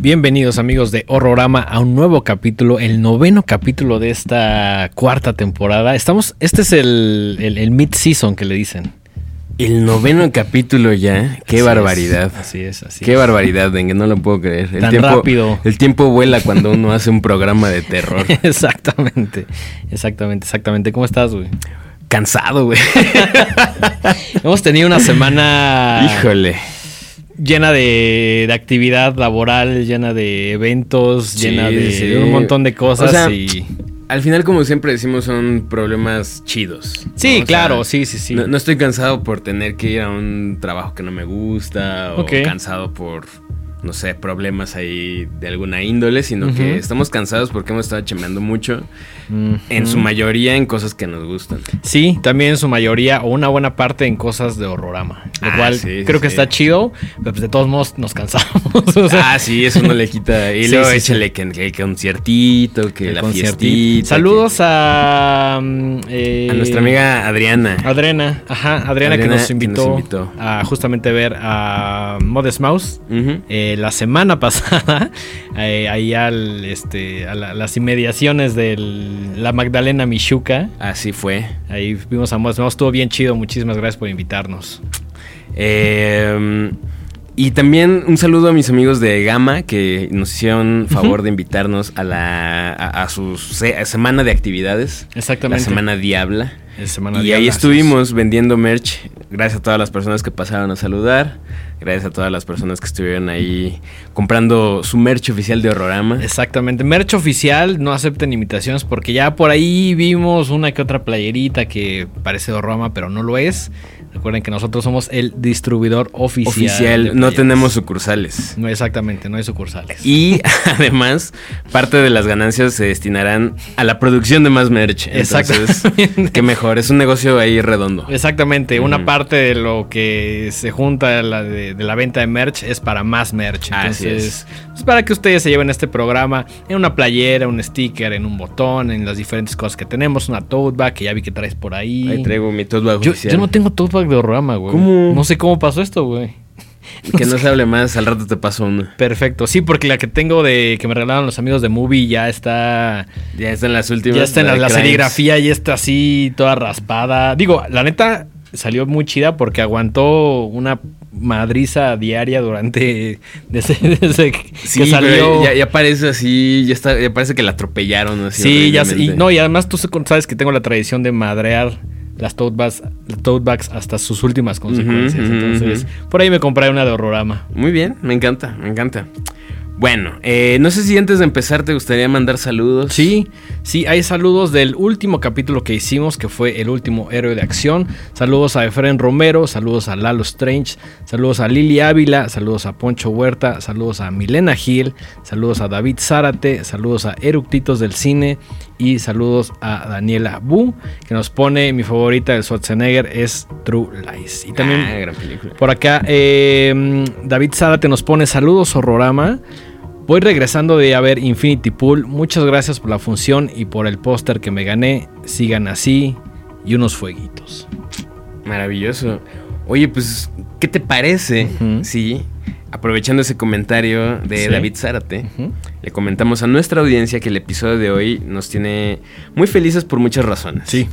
Bienvenidos amigos de Horrorama a un nuevo capítulo, el noveno capítulo de esta cuarta temporada. Estamos, este es el, el, el mid-season que le dicen. El noveno capítulo ya. Qué Así barbaridad. es, así es, así Qué es. barbaridad, Dengue, no lo puedo creer. El Tan tiempo, rápido. El tiempo vuela cuando uno hace un programa de terror. exactamente, exactamente, exactamente. ¿Cómo estás, güey? Cansado, güey. Hemos tenido una semana Híjole. llena de, de actividad laboral, llena de eventos, Sí, llena de, sí. un montón de cosas O sea, y... Al final, como siempre decimos, son problemas chidos. Sí, claro, sea, sí, sí, sí. No, no estoy cansado por tener que ir a un trabajo que no me gusta o cansado por, no sé, problemas ahí de alguna índole, sino que estamos cansados porque hemos estado chambeando mucho, En su mayoría en cosas que nos gustan. Sí, también en su mayoría o una buena parte en cosas de horrorama. Lo Ah, cual sí, creo sí, que está chido, pero pues de todos modos nos cansamos. o sea, ah, sí, eso no le quita. Y Sí, luego échale que, que el conciertito, que el la conciertito. fiestita. Saludos a, mm, eh, que- a nuestra amiga Adriana. Adriana, ajá, Adriana, que, nos que invitó nos invitó. a justamente ver a Modest Mouse. Eh, la semana pasada, eh, ahí al, este, a la- las inmediaciones la Magdalena Michuca. Así fue. Ahí vimos a Mouse, estuvo bien chido, muchísimas gracias por invitarnos. Eh, y también un saludo a mis amigos de Gama que nos hicieron favor de invitarnos a la a, a su se- semana de actividades. Exactamente. La semana Diabla. Es Semana y ahí estuvimos vendiendo merch. Gracias a todas las personas que pasaron a saludar. Gracias a todas las personas que estuvieron ahí comprando su merch oficial de Horrorama. Exactamente. Merch oficial, no acepten imitaciones porque ya por ahí vimos una que otra playerita que parece Roma, pero no lo es. Recuerden que nosotros somos el distribuidor oficial. Oficial, no tenemos sucursales. No, exactamente, no hay sucursales. Y además, parte de las ganancias se destinarán a la producción de más merch. Entonces, qué mejor, es un negocio ahí redondo. Exactamente, una parte de lo que se junta de la, de, de la venta de merch es para más merch. Así Entonces, es para que ustedes se lleven este programa en una playera, un sticker, en un botón, en las diferentes cosas que tenemos, una tote bag que ya vi que traes por ahí. Ahí traigo mi tote bag Yo, no tengo tote bag de horrorama, güey. ¿Cómo? No sé cómo pasó esto, güey. Que no se hable más, al rato te paso uno. Perfecto. Sí, porque la que tengo de que me regalaron los amigos de Movie ya está. Ya están las últimas. Ya está en la, serigrafía, ya está así, toda raspada. Digo, la neta salió muy chida porque aguantó una madriza diaria durante. Desde, desde que Sí, salió. ya, ya parece así, ya, está, ya parece que la atropellaron así. sí, ya. Y, no, y además tú sabes que tengo la tradición de madrear las tote bags, tote bags hasta sus últimas consecuencias. Entonces, por ahí me compré una de horrorama. Muy bien, me encanta, me encanta. Bueno, eh, no sé si antes de empezar te gustaría mandar saludos. Sí, sí, hay saludos del último capítulo que hicimos, que fue el último héroe de acción. Saludos a Efren Romero, saludos a Lalo Strange, saludos a Lili Ávila, saludos a Poncho Huerta, saludos a Milena Gil, saludos a David Zárate, saludos a Eructitos del Cine y saludos a Daniela Bu, que nos pone mi favorita del Schwarzenegger es True Lies. Y también Ah, gran película. por acá, eh, David Zárate nos pone saludos, horrorama. Voy regresando de a ver Infinity Pool. Muchas gracias por la función y por el póster que me gané. Sigan así y unos fueguitos. Maravilloso. Oye, pues, ¿qué te parece Ujú. si, aprovechando ese comentario de Sí. David Zárate, le comentamos a nuestra audiencia que el episodio de hoy nos tiene muy felices por muchas razones? Sí.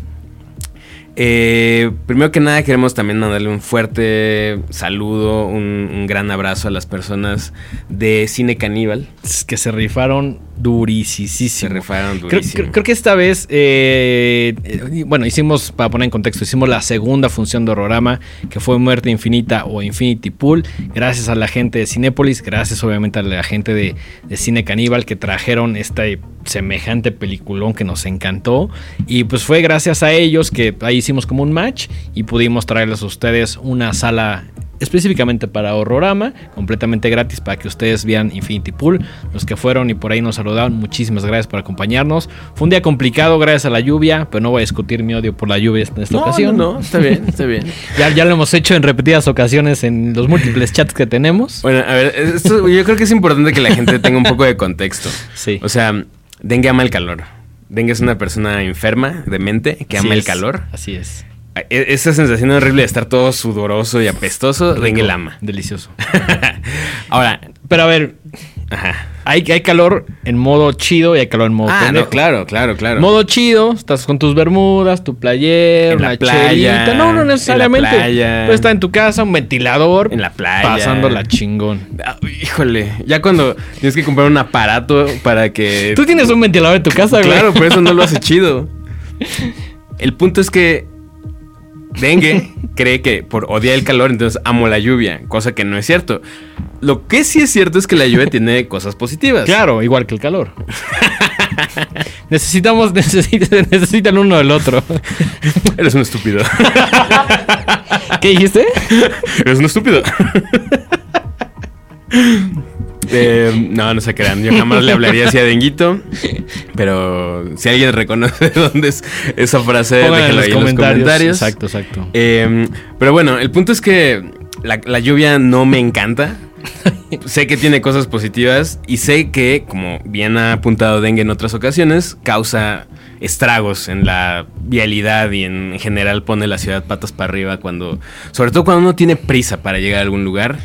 Eh, primero que nada queremos también mandarle un fuerte saludo, un, un gran abrazo a las personas de Cine Caníbal. Que se rifaron durísimo. Se rifaron Creo, durísimo. creo- creo que esta vez, eh, eh, bueno, hicimos, para poner en contexto, hicimos la segunda función de Horrorama, que fue Muerte Infinita o Infinity Pool. Gracias a la gente de Cinépolis, gracias obviamente a la gente de, de Cine Caníbal que trajeron este semejante peliculón que nos encantó. Y pues fue gracias a ellos que ahí hicimos como un match y pudimos traerles a ustedes una sala específicamente para Horrorama, completamente gratis para que ustedes vean Infinity Pool. Los que fueron y por ahí nos saludaron, muchísimas gracias por acompañarnos. Fue un día complicado gracias a la lluvia, pero no voy a discutir mi odio por la lluvia en esta no, ocasión. No, no, está bien, está bien. Ya, ya lo hemos hecho en repetidas ocasiones en los múltiples chats que tenemos. Bueno, a ver, esto, yo creo que es importante que la gente tenga un poco de contexto. Sí. O sea, dengue ama el calor. Dengue es una persona enferma de mente que Así ama el calor. Así es. E- Esa sensación horrible de estar todo sudoroso y apestoso, Dengue Rico, la ama. Delicioso. Ahora, Pero a ver, ajá. Hay, hay calor en modo chido y hay calor en modo Ah, no, claro, claro, claro. Modo chido, estás con tus bermudas, tu playera, En la una playa, chelita. No, no en la necesariamente. playa. Puedes estar en tu casa, un ventilador. En la playa. Pasándola chingón. Ah, híjole, ya cuando tienes que comprar un aparato para que... Tú tienes un ventilador en tu casa, güey. Claro, pero eso no lo hace chido. El punto es que Dengue cree que por odiar el calor, entonces amo la lluvia, cosa que no es cierto. Lo que sí es cierto es que la lluvia tiene cosas positivas. Claro, igual que el calor. Necesitamos, necesitan, necesitan uno del otro. Eres un estúpido. ¿Qué dijiste? Eres un estúpido. Eh, no, no se crean. Yo jamás le hablaría así a Denguito. Pero si alguien reconoce dónde es esa frase, déjenlo ahí en los comentarios. Exacto, exacto. Eh, pero bueno, el punto es que la, la lluvia no me encanta. sé que tiene cosas positivas y sé que, como bien ha apuntado Dengue en otras ocasiones, causa estragos en la vialidad y en general pone la ciudad patas para arriba cuando, sobre todo cuando uno tiene prisa para llegar a algún lugar.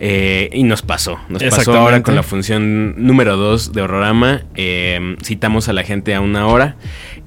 Eh, y nos pasó, nos pasó ahora con la función número 2 de Horrorama. Eh, citamos a la gente a una hora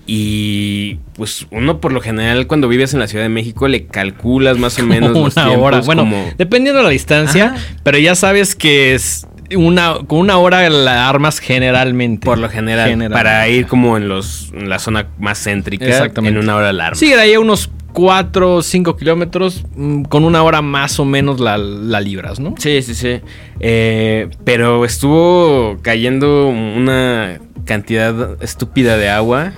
y pues uno por lo general cuando vives en la Ciudad de México le calculas más o menos los una tiempos hora. Bueno, como- dependiendo de la distancia, Ajá. pero ya sabes que es una, con una hora la armas generalmente. por lo general, General. para ir como en los en la zona más céntrica Exactamente. en una hora alarma. Sí, de ahí unos 4 o 5 kilómetros, mm, con una hora más o menos la, la libras, ¿no? Sí, sí, sí. Eh, pero estuvo cayendo una cantidad estúpida de agua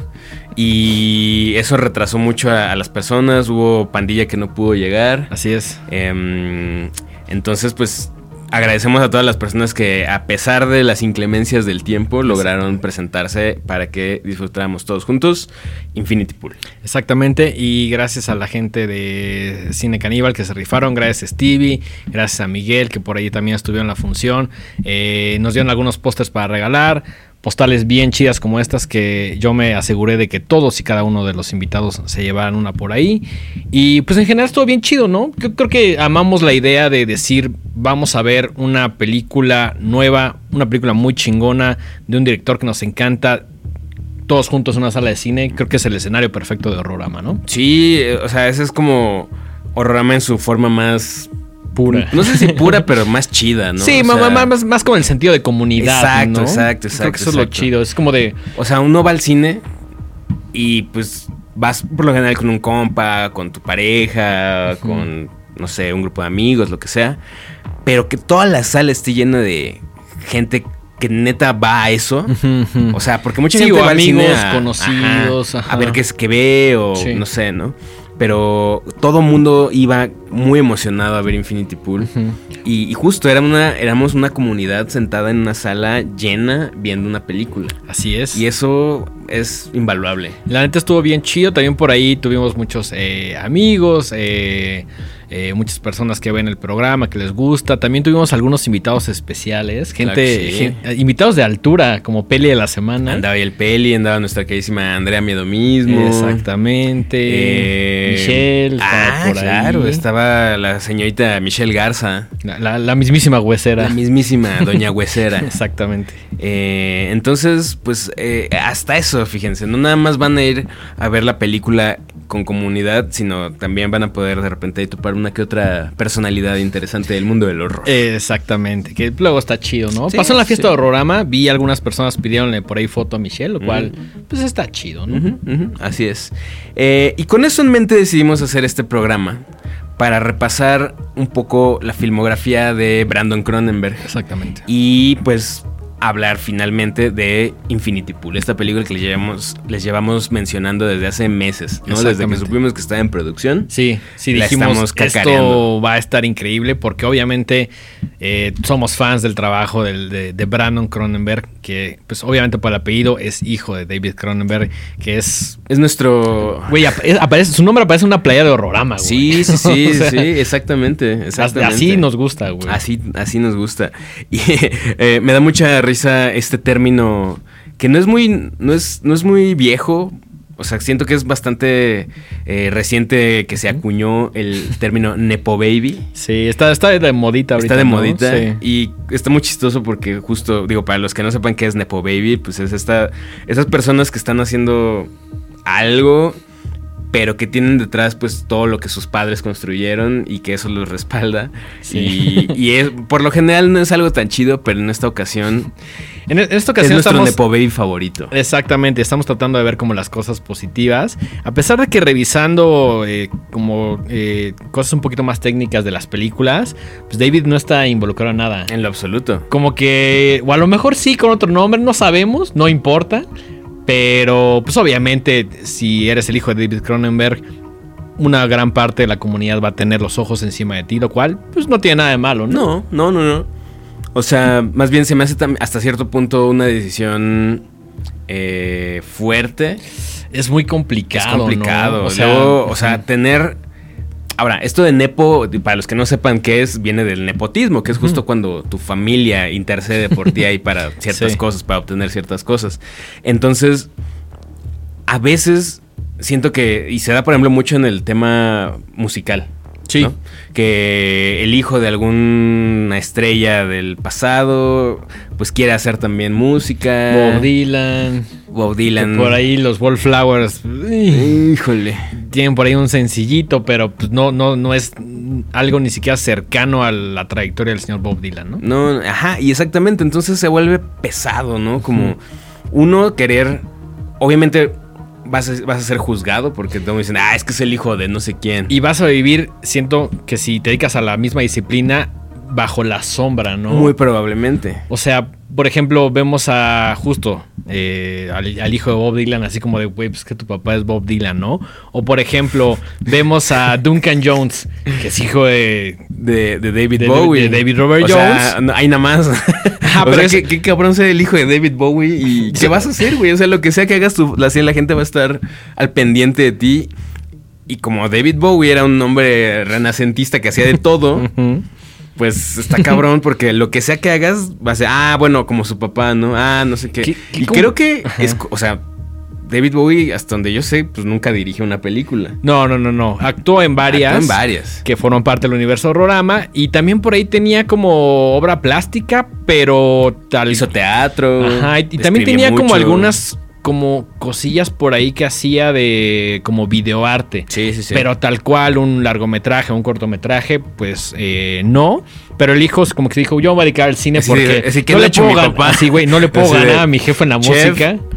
y eso retrasó mucho a, a las personas. Hubo pandilla que no pudo llegar. Así es. Em, entonces, pues agradecemos a todas las personas que, a pesar de las inclemencias del tiempo, lograron presentarse para que disfrutáramos todos juntos Infinity Pool. Exactamente, y gracias a la gente de Cine Caníbal que se rifaron, gracias a Stevie, gracias a Miguel que por ahí también estuvieron en la función, Eh, nos dieron algunos pósters para regalar, postales bien chidas como estas que yo me aseguré de que todos y cada uno de los invitados se llevaran una por ahí, y pues en general estuvo bien chido, ¿no? Yo creo que amamos la idea de decir, vamos a ver una película nueva, una película muy chingona de un director que nos encanta, todos juntos en una sala de cine, creo que es el escenario perfecto de Horrorama, ¿no? Sí, eh, o sea, ese es como Horrorama en su forma más Pura. No sé si pura, pero más chida, ¿no? sí, O sea, más, más con el sentido de comunidad. Exacto, ¿no? exacto, Creo que exacto, eso es lo exacto. chido. Es como de. O sea, uno va al cine y pues vas por lo general con un compa, con tu pareja, con, no sé, un grupo de amigos, lo que sea. Pero que toda la sala esté llena de gente que neta va a eso. O sea, porque mucha Sí, gente o va al cine a, conocidos, ajá, ajá. a ver qué es que ve o Sí. no sé, ¿no? Pero todo mundo iba muy emocionado a ver Infinity Pool. y, y justo era una, éramos una comunidad sentada en una sala llena viendo una película. Así es. Y eso es invaluable. La neta estuvo bien chido. También por ahí tuvimos muchos eh, amigos, eh, eh, muchas personas que ven el programa, que les gusta. También tuvimos algunos invitados especiales, gente, sí. eh, invitados de altura, como Peli de la semana. Andaba el Peli, andaba nuestra queridísima Andrea Miedo mismo. Exactamente. Eh, Michelle, Ah, estaba por claro, ahí. estaba la señorita Michelle Garza. La, la- la mismísima huesera. La mismísima Doña Huesera. Exactamente. Eh, entonces, pues hasta eso, fíjense, no nada más van a ir a ver la película con comunidad, sino también van a poder de repente topar una que otra personalidad interesante del mundo del horror. Exactamente, que luego está chido, ¿no? Sí, Pasó en la fiesta sí. de Horrorama, vi algunas personas pidieronle por ahí foto a Michelle, lo cual, pues está chido, ¿no? Así es. Eh, y con eso en mente decidimos hacer este programa para repasar un poco la filmografía de Brandon Cronenberg Exactamente. y pues hablar finalmente de Infinity Pool, esta película que les llevamos, les llevamos mencionando desde hace meses, ¿no? Desde que supimos que estaba en producción. Sí, sí, La dijimos esto va a estar increíble porque obviamente eh, somos fans del trabajo del- de, de Brandon Cronenberg, que pues obviamente por el apellido es hijo de David Cronenberg, que es... Es nuestro... Güey, ap- aparece, su nombre aparece en una playa de Horrorama, güey. Sí, sí, sí, O sea, sí, exactamente, exactamente. Así nos gusta, güey. Así, así nos gusta. Y eh, me da mucha risa este término que no es muy, no es, no es muy viejo. O sea, siento que es bastante eh, reciente que se acuñó el término Nepo Baby. Sí, está, está de modita ahorita. Está de ¿no? modita Sí. y está muy chistoso porque justo, digo, para los que no sepan qué es Nepo Baby, pues es esta, esas personas que están haciendo algo, pero que tienen detrás pues todo lo que sus padres construyeron y que eso los respalda. Sí. Y, y es, por lo general no es algo tan chido, pero en esta ocasión En, esta es ocasión nuestro estamos... Nepo Baby favorito. Exactamente, estamos tratando de ver como las cosas positivas. A pesar de que revisando eh, como eh, cosas un poquito más técnicas de las películas, pues David no está involucrado en nada. En lo absoluto. Como que, o a lo mejor sí con otro nombre, no sabemos, no importa. Pero pues obviamente si eres el hijo de David Cronenberg, una gran parte de la comunidad va a tener los ojos encima de ti, lo cual pues no tiene nada de malo, ¿no? No, no, no, no. O sea, más bien se me hace hasta cierto punto una decisión eh, fuerte. Es muy complicado. Es complicado. ¿no? O sea, o sea, tener. Ahora, esto de nepo, para los que no sepan qué es, viene del nepotismo, que es justo cuando tu familia intercede por ti ahí para ciertas Sí. cosas, para obtener ciertas cosas. Entonces, a veces siento que, y se da por ejemplo mucho en el tema musical. Sí. ¿no? Que el hijo de alguna estrella del pasado, pues quiere hacer también música. Bob Dylan. Bob Dylan. Por ahí los Wallflowers. Híjole. tienen por ahí un sencillito, pero pues no, no, no es algo ni siquiera cercano a la trayectoria del señor Bob Dylan, ¿no? No, ajá, y exactamente, entonces se vuelve pesado, ¿no? Como uno querer, obviamente vas a, vas a ser juzgado porque te dicen, ah, es que es el hijo de no sé quién. Y vas a vivir, siento que si te dedicas a la misma disciplina, bajo la sombra, ¿no? Muy probablemente. O sea, por ejemplo, vemos a justo eh, al, al hijo de Bob Dylan, así como de, güey, pues que tu papá es Bob Dylan, ¿no? O por ejemplo, vemos a Duncan Jones, que es hijo de... De, de David De- Bowie. de David Robert o sea, Jones. no, hay nada más. O pero sea, es- ¿qué, qué cabrón ser el hijo de David Bowie y qué vas a hacer, güey. O sea, lo que sea que hagas tú, la, la gente va a estar al pendiente de ti. Y como David Bowie era un hombre renacentista que hacía de todo. pues está cabrón porque lo que sea que hagas va a ser, ah, bueno, como su papá, ¿no? Ah, no sé qué. ¿Qué- qué- y cómo? creo que, es, o sea, David Bowie, hasta donde yo sé, pues nunca dirigió una película. No, no, no, no. Actuó en varias. Actuó en varias. Que forman parte del universo Horrorama. Y también por ahí tenía como obra plástica, pero tal. Hizo teatro. Ajá, y, y también tenía como algunas como cosillas por ahí que hacía de como videoarte. Sí, sí, sí. Pero tal cual un largometraje, un cortometraje, pues eh, no. Pero el hijo es como que dijo, yo me voy a dedicar al cine porque que no le hecho puedo mi papá. así, güey, no le puedo Así de, ganar a mi jefe en la chef. música.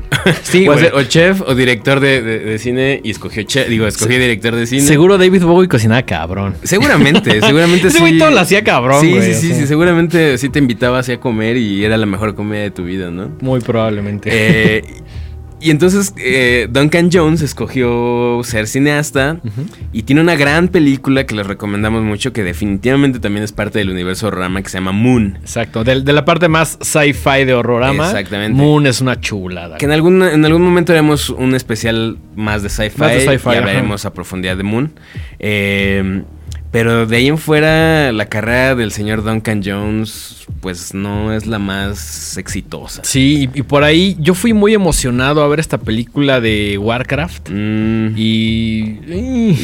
Sí, o, sea, o chef o director de, de- de cine y escogió chef, digo, escogió director de cine. Seguro David Bowie cocinaba cabrón. Seguramente, seguramente Ese sí. güey todo lo hacía cabrón, Sí, sí, sí, sí, seguramente sí te invitaba así a comer y era la mejor comida de tu vida, ¿no? Muy probablemente. Eh, y entonces eh, Duncan Jones escogió ser cineasta y tiene una gran película que les recomendamos mucho que definitivamente también es parte del universo Rama que se llama Moon. Exacto. De, de la parte más sci-fi de Horrorama. Exactamente. Moon es una chulada. Que en algún, en algún momento haremos un especial más de sci-fi sci-fi, y ajá. hablaremos a profundidad de Moon. Eh, pero de ahí en fuera, la carrera del señor Duncan Jones, pues no es la más exitosa. Sí, y, por ahí yo fui muy emocionado a ver esta película de Warcraft. Mm, Y.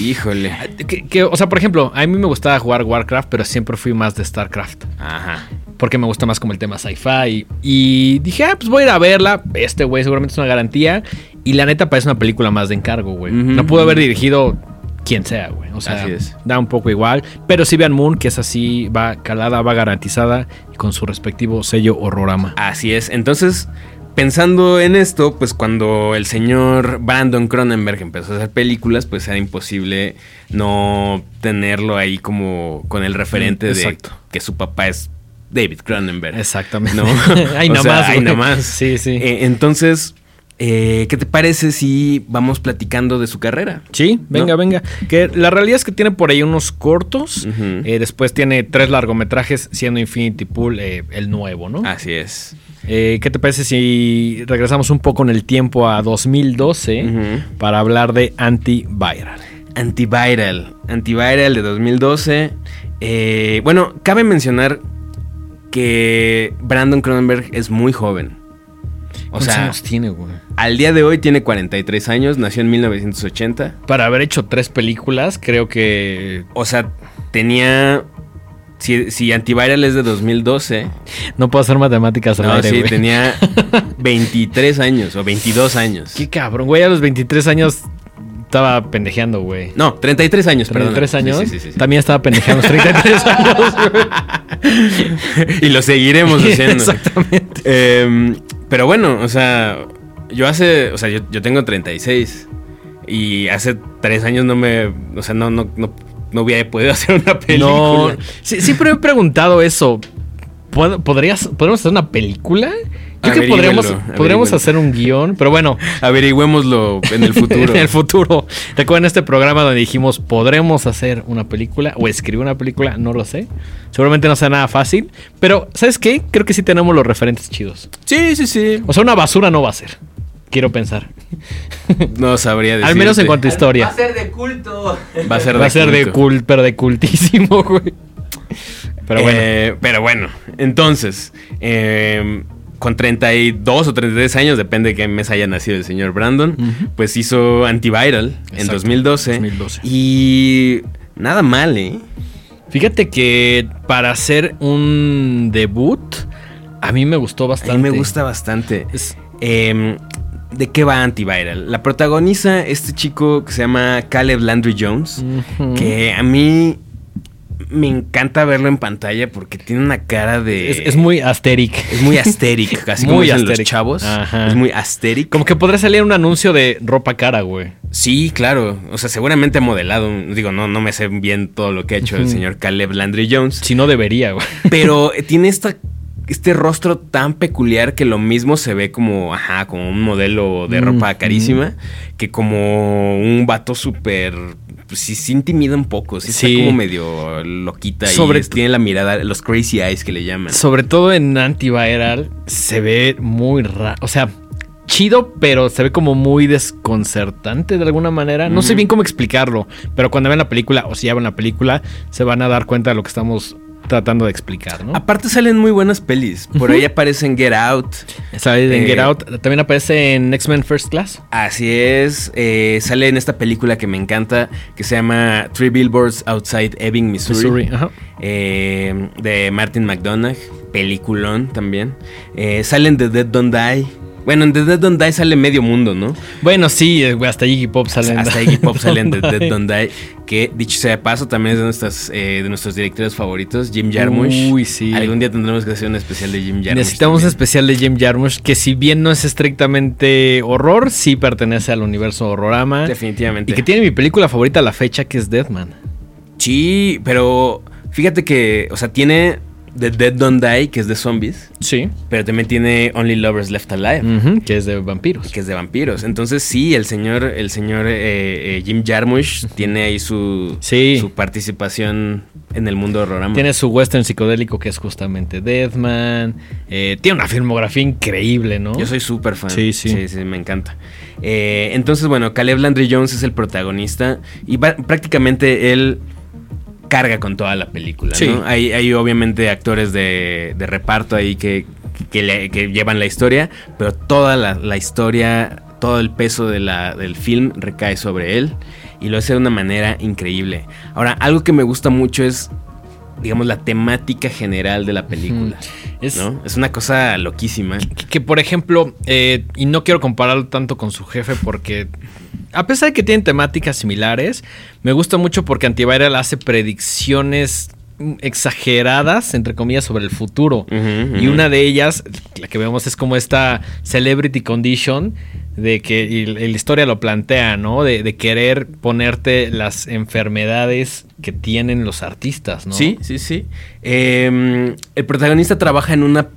híjole. que- que, o sea, por ejemplo, a mí me gustaba jugar Warcraft, pero siempre fui más de StarCraft. Ajá. Porque me gusta más como el tema sci-fi. Y dije, ah, pues voy a ir a verla. Este güey seguramente es una garantía. Y la neta parece una película más de encargo, güey. No pudo haber dirigido quien sea, güey. O sea, Así es. da un poco igual. Pero sí vean Moon, que es así, va calada, va garantizada. Y con su respectivo sello horrorama. Así es. Entonces, pensando en esto, pues cuando el señor Brandon Cronenberg empezó a hacer películas, pues era imposible no tenerlo ahí como con el referente de que su papá es David Cronenberg. Exactamente. ¿No? Ahí O nada sea, más. ahí güey. nada más. Sí, sí. Eh, entonces, eh, ¿qué te parece si vamos platicando de su carrera? Sí, venga, ¿No? venga. Que la realidad es que tiene por ahí unos cortos. Eh, después tiene tres largometrajes, siendo Infinity Pool eh, el nuevo, ¿no? Así es. ¿Qué te parece si regresamos un poco en el tiempo a 2012 Ujú. para hablar de Antiviral? Antiviral. Antiviral de 2012. Eh, bueno, cabe mencionar que Brandon Cronenberg es muy joven. O ¿Cuántos sea, años tiene, güey? al día de hoy tiene 43 años, nació en 1980. Para haber hecho tres películas, creo que O sea, tenía... Si, si Antiviral es de 2012, no puedo hacer matemáticas al no, aire, sí, güey. tenía 23 años o 22 años. Qué cabrón, güey. A los 23 años estaba pendejeando, güey. No, 33 años, perdón. 33 años. Sí, sí, sí. También estaba pendejeando a los 33 años, güey. y lo seguiremos haciendo. Exactamente. Em, pero bueno, o sea, yo hace, o sea, yo, yo tengo 36 y hace tres años no me, o sea, no, no, no, no hubiera podido hacer una película. No, sí, siempre me he preguntado eso. ¿Pod- ¿Podrías, ¿Podríamos hacer una película? Yo creo que podríamos, podríamos hacer un guion, pero bueno, Averigüémoslo en el futuro. en el futuro. Recuerden este programa donde dijimos, ¿podremos hacer una película o escribir una película? No lo sé. Seguramente no sea nada fácil, pero ¿sabes qué? Creo que sí tenemos los referentes chidos. Sí, sí, sí. O sea, una basura no va a ser. Quiero pensar. No sabría decir. Al menos en cuanto a historia. Va a ser de culto. Va a ser Va a ser de culto. cult, pero de cultísimo, güey. Pero bueno. Eh, pero bueno, entonces, eh, con 32 o 33 años, depende de qué mes haya nacido el señor Brandon, pues hizo Antiviral en Exacto, 2012. 2012. Y nada mal, ¿eh? Fíjate que para hacer un debut, a mí me gustó A bastante. mí me gusta bastante. Es- Eh, ¿De qué va Antiviral? La protagoniza este chico que se llama Caleb Landry Jones, que a mí me encanta verlo en pantalla porque tiene una cara de... es, es muy asteric. Es muy asteric, casi Muy como dicen los chavos. Ajá. Es muy asteric. Como que podría salir un anuncio de ropa cara, güey. Sí, claro. O sea, seguramente ha modelado. Digo, no, no me sé bien todo lo que ha hecho el señor Caleb Landry Jones. Si no debería, güey. Pero eh, tiene esta, este rostro tan peculiar que lo mismo se ve como, ajá, como un modelo de ropa carísima, que como un vato súper... Pues sí, sí intimida un poco, sí, Sí. está como medio loquita Sobre y tiene la mirada, los crazy eyes que le llaman. Sobre todo en antiviral se ve muy raro. O sea, chido, pero se ve como muy desconcertante de alguna manera. No sé bien cómo explicarlo, pero cuando vean la película o si ya ven la película, se van a dar cuenta de lo que estamos tratando de explicar, ¿no? Aparte salen muy buenas pelis. Por ahí aparecen Get Out. Sale en eh, Get Out, también aparece en X-Men First Class. Así es, eh, sale en esta película que me encanta, que se llama Three Billboards Outside Ebbing, Missouri, Missouri, ajá. eh, de Martin McDonagh, peliculón también. Eh, salen The Dead Don't Die. Bueno, en The Dead Don't Die sale medio mundo, ¿no? Bueno, sí, eh, hasta Iggy Pop salen. Hasta Iggy Pop salen de Dead Don't Die, que dicho sea de paso, también es de, nuestras, eh, de nuestros directores favoritos, Jim Jarmusch. Uy, sí. Algún día tendremos que hacer un especial de Jim Jarmusch. Necesitamos un especial de Jim Jarmusch, que si bien no es estrictamente horror, sí pertenece al universo horrorama. Definitivamente. Y que tiene mi película favorita a la fecha, que es Deadman. Sí, pero fíjate que, o sea, tiene The Dead Don't Die, que es de zombies, Sí. pero también tiene Only Lovers Left Alive, que es de vampiros. que es de vampiros. Entonces sí, el señor, el señor eh, eh, Jim Jarmusch tiene ahí su, Sí. su participación en el mundo horrorama. Tiene su western psicodélico, que es justamente Deadman. Eh, tiene una filmografía increíble, ¿no? Yo soy súper fan. Sí, sí. Sí, sí, me encanta. Eh, entonces, bueno, Caleb Landry Jones es el protagonista y prácticamente él carga con toda la película. Sí. ¿no? Hay, hay obviamente actores de, de reparto ahí que, que, le- que llevan la historia, pero toda la, la historia, todo el peso de la- del film recae sobre él y lo hace de una manera increíble. Ahora, algo que me gusta mucho es, digamos, la temática general de la película. Es, ¿no? Es una cosa loquísima. que, que, por ejemplo, eh, y no quiero compararlo tanto con su jefe porque a pesar de que tienen temáticas similares, me gusta mucho porque Antiviral hace predicciones exageradas, entre comillas, sobre el futuro. Y una de ellas, la que vemos es como esta celebrity condition, de que y la la historia lo plantea, ¿no? De, de querer ponerte las enfermedades que tienen los artistas, ¿no? Sí, sí, sí. Eh, el protagonista trabaja en una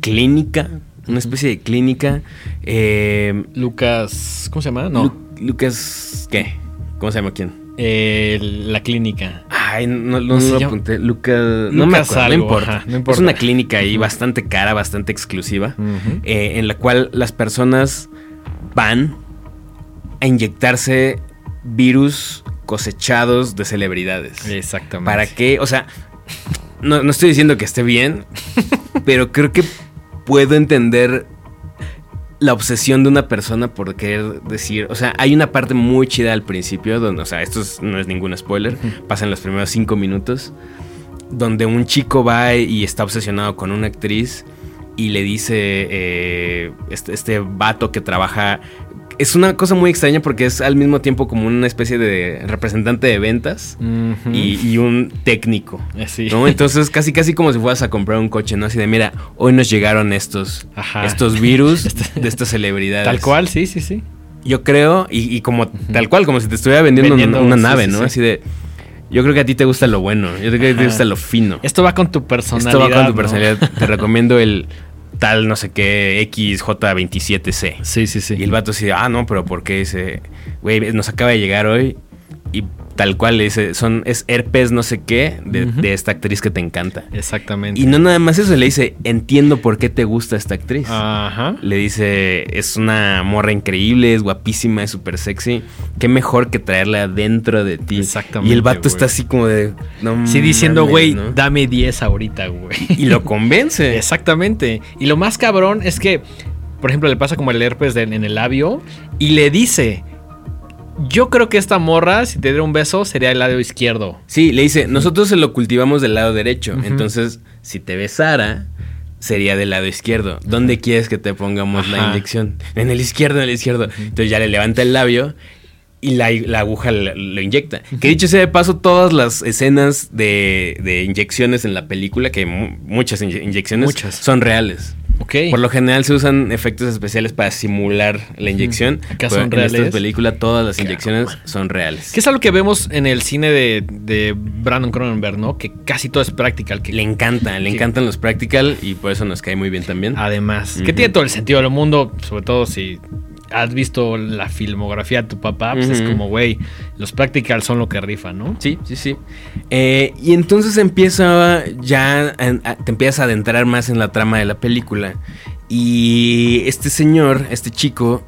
clínica, una especie de clínica. eh, Lucas, ¿cómo se llama? No. Lu- Lucas, ¿qué? ¿Cómo se llama quién? Eh, la clínica. Ay, no, no, ¿Cómo se no lo llama? apunté. Lucas, no me acuerdo, no importa. ajá, no importa. Es una clínica ahí bastante cara, bastante exclusiva, eh, en la cual las personas van a inyectarse virus cosechados de celebridades. Exactamente. ¿Para qué? O sea, no, no estoy diciendo que esté bien, pero creo que puedo entender la obsesión de una persona por querer decir, o sea, hay una parte muy chida al principio, donde, o sea, esto es- no es ningún spoiler, pasan los primeros cinco minutos, donde un chico va y está obsesionado con una actriz y le dice, eh, este, este vato que trabaja, es una cosa muy extraña porque es al mismo tiempo como una especie de representante de ventas y, y un técnico. Eh. ¿no? Entonces, casi casi como si fueras a comprar un coche, ¿no? Así de, mira, hoy nos llegaron estos, Ajá. estos virus Este- de estas celebridades. Tal cual, sí, sí, sí. Yo creo, y, y como tal cual, como si te estuviera vendiendo, Vendiendo, una, una sí, nave, sí, ¿no? sí. Así de, yo creo que a ti te gusta lo bueno, yo creo que a ti te Ajá. gusta lo fino. Esto va con tu personalidad. Esto va con tu ¿no? personalidad. Te recomiendo el tal, no sé qué, XJ27C. Sí, sí, sí. Y el vato así, ah, no, pero ¿por qué dice, güey, nos acaba de llegar hoy y tal cual le dice, son, es herpes no sé qué de, esta actriz que te encanta. Exactamente. Y no nada más eso, le dice, entiendo por qué te gusta esta actriz. Ajá. Le dice, es una morra increíble, es guapísima, es súper sexy. Qué mejor que traerla dentro de ti. Exactamente, Y el vato está así como de... No Sí, diciendo, güey, ¿no? dame 10 ahorita, güey. Y lo convence. Exactamente. Y lo más cabrón es que, por ejemplo, le pasa como el herpes de- en el labio y le dice, yo creo que esta morra, si te diera un beso, sería el lado izquierdo. Sí, le dice, nosotros se lo cultivamos del lado derecho. Entonces, si te besara, sería del lado izquierdo. ¿Dónde quieres que te pongamos la inyección? En el izquierdo, en el izquierdo. Entonces ya le levanta el labio y la, la aguja lo, lo inyecta. Que dicho sea de paso, todas las escenas de, de inyecciones en la película, que mu- muchas inye- inyecciones Muchas. son reales. Por lo general se usan efectos especiales para simular la inyección. Acá son en esta reales. película todas las inyecciones son reales. Que es algo que vemos en el cine de, de Brandon Cronenberg, ¿no? Que casi todo es practical. Que Le encanta, le que- encantan los practical y por eso nos cae muy bien también. Además, que Ujú. tiene todo el sentido del mundo, sobre todo si has visto la filmografía de tu papá, pues es como, güey, los practical son lo que rifan, ¿no? Sí, sí, sí. Eh, y entonces empieza ya, te empiezas a adentrar más en la trama de la película. Y este señor, este chico,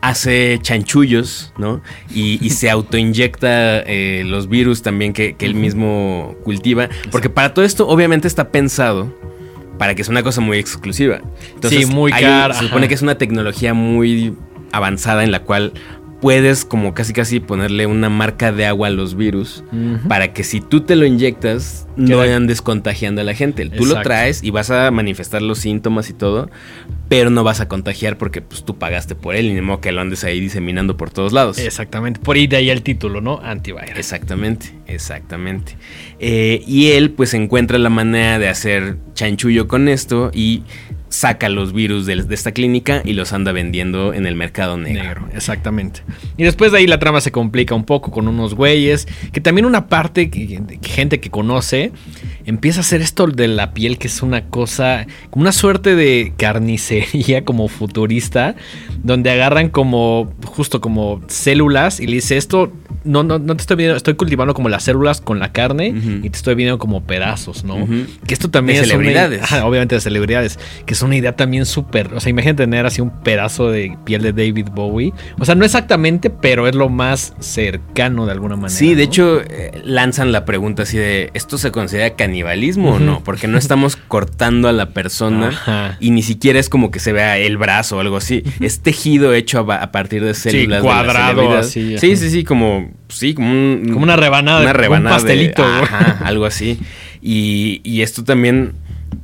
hace chanchullos, ¿no? Y, y se autoinyecta eh, los virus también que, que él mismo cultiva. Porque para todo esto, obviamente, está pensado para que sea una cosa muy exclusiva. Sí, muy hay cara, Se supone que es una tecnología muy avanzada en la cual puedes como casi casi ponerle una marca de agua a los virus para que si tú te lo inyectas no Queda- andes contagiando a la gente. Tú lo traes y vas a manifestar los síntomas y todo, pero no vas a contagiar porque pues tú pagaste por él y ni modo que lo andes ahí diseminando por todos lados. Exactamente. Por ahí de ahí el título, ¿no? Antiviral. Exactamente, exactamente. Eh, y él pues encuentra la manera de hacer chanchullo con esto y saca los virus de, esta clínica y los anda vendiendo en el mercado negro. Negro, exactamente. Y después de ahí la trama se complica un poco con unos güeyes, que también una parte, que gente que conoce, empieza a hacer esto de la piel, que es una cosa, como una suerte de carnicería como futurista, donde agarran como, justo como células y le dice esto, no, no, no te estoy viendo, estoy cultivando como las células con la carne y te estoy viendo como pedazos, ¿no? Que esto también De es una- celebridades. Ajá, obviamente de celebridades, que es una idea también súper, o sea, imagínate tener así un pedazo de piel de David Bowie, o sea, no exactamente, pero es lo más cercano de alguna manera. Sí, de ¿no? hecho eh, lanzan la pregunta así de, ¿esto se considera canibalismo o no? Porque no estamos cortando a la persona Ajá. y ni siquiera es como que se vea el brazo o algo así. Es tejido hecho a, partir de células. de la cuadrado, así, Sí, sí, sí, como, sí, como un... Como una rebanada, Una un rebanada. de- pastelito, güey. ajá, algo así. Y, y esto también...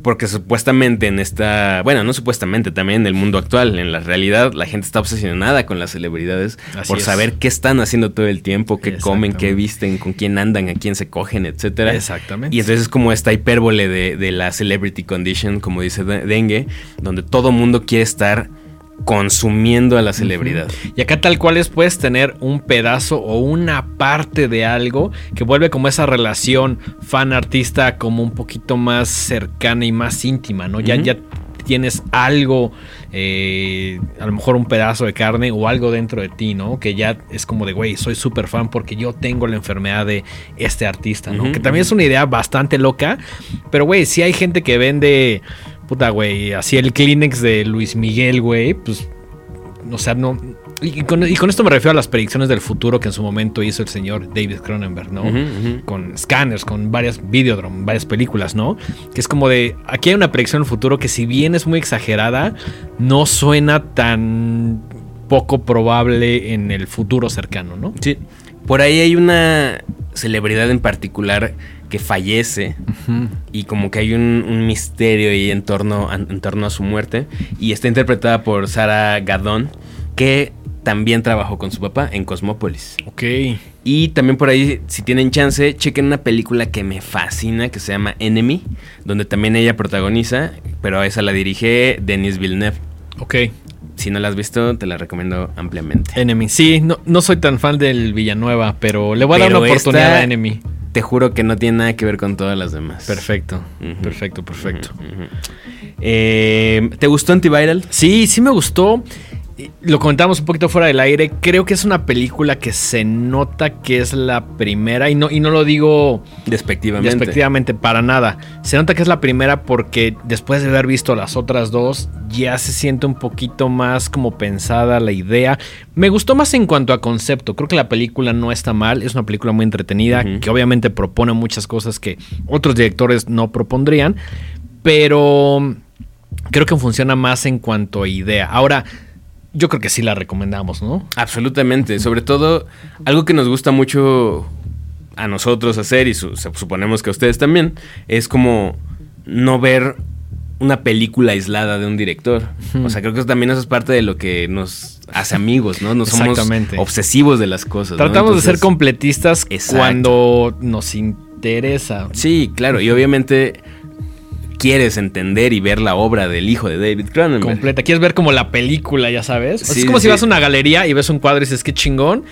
Porque supuestamente en esta, bueno, no supuestamente, también en el mundo actual, en la realidad, la gente está obsesionada con las celebridades Así por es. saber qué están haciendo todo el tiempo, qué comen, qué visten, con quién andan, a quién se cogen, etcétera. Exactamente. Y entonces es como esta hipérbole de, de la celebrity condition, como dice De- Dengue, donde todo mundo quiere estar consumiendo a la celebridad. Y acá tal cual es puedes tener un pedazo o una parte de algo que vuelve como esa relación fan-artista como un poquito más cercana y más íntima, ¿no? Ya, ya tienes algo, eh, a lo mejor un pedazo de carne o algo dentro de ti, ¿no? Que ya es como de, güey, soy súper fan porque yo tengo la enfermedad de este artista, ¿no? Que también es una idea bastante loca, pero, güey, si hay gente que vende, puta, güey, así el Kleenex de Luis Miguel, güey, pues o sea, no... Y con, y con esto me refiero a las predicciones del futuro que en su momento hizo el señor David Cronenberg, ¿no? Con scanners, con varias Videodrome, varias películas, ¿no? Que es como de, aquí hay una predicción del futuro que si bien es muy exagerada, no suena tan poco probable en el futuro cercano, ¿no? Sí. Por ahí hay una celebridad en particular que fallece y como que hay un, un misterio ahí en torno, en, en torno a su muerte y está interpretada por Sarah Gadon que también trabajó con su papá en Cosmópolis. Ok. Y también por ahí, si tienen chance, chequen una película que me fascina, que se llama Enemy, donde también ella protagoniza, pero a esa la dirige Denis Villeneuve. Ok. Si no la has visto, te la recomiendo ampliamente. Enemy. Sí, no, no soy tan fan del Villanueva, pero le voy a dar una oportunidad esta- a Enemy. Te juro que no tiene nada que ver con todas las demás. Perfecto. Perfecto, perfecto. Eh, ¿Te gustó Antiviral? Sí, sí me gustó. Lo comentamos un poquito fuera del aire. Creo que es una película que se nota que es la primera. Y no, y no lo digo Despectivamente. despectivamente para nada. Se nota que es la primera porque después de haber visto las otras dos, ya se siente un poquito más como pensada la idea. Me gustó más en cuanto a concepto. Creo que la película no está mal. Es una película muy entretenida que obviamente propone muchas cosas que otros directores no propondrían. Pero creo que funciona más en cuanto a idea. Ahora, yo creo que sí la recomendamos, ¿no? Absolutamente. Sobre todo, algo que nos gusta mucho a nosotros hacer, y su- suponemos que a ustedes también, es como no ver una película aislada de un director. O sea, creo que también eso es parte de lo que nos hace amigos, ¿no? No somos obsesivos de las cosas. ¿no? Tratamos de ser completistas Exacto. cuando nos interesa. Sí, claro. Y obviamente quieres entender y ver la obra del hijo de David Cronenberg. completa. Quieres ver como la película, ya sabes. O sea, Sí, es como sí. si vas a una galería y ves un cuadro y dices, qué chingón.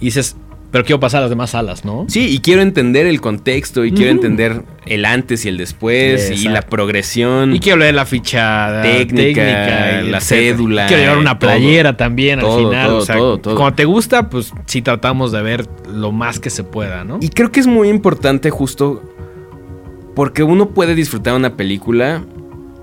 Y dices, pero quiero pasar a las demás salas, ¿no? Sí, y quiero entender el contexto y quiero entender el antes y el después y la progresión. Y quiero leer la ficha Técnica, y la cédula, Quiero llevar una todo. playera también Todo, al final. todo, o sea, cuando te gusta, pues sí tratamos de ver lo más que se pueda, ¿no? Y creo que es muy importante justo porque uno puede disfrutar una película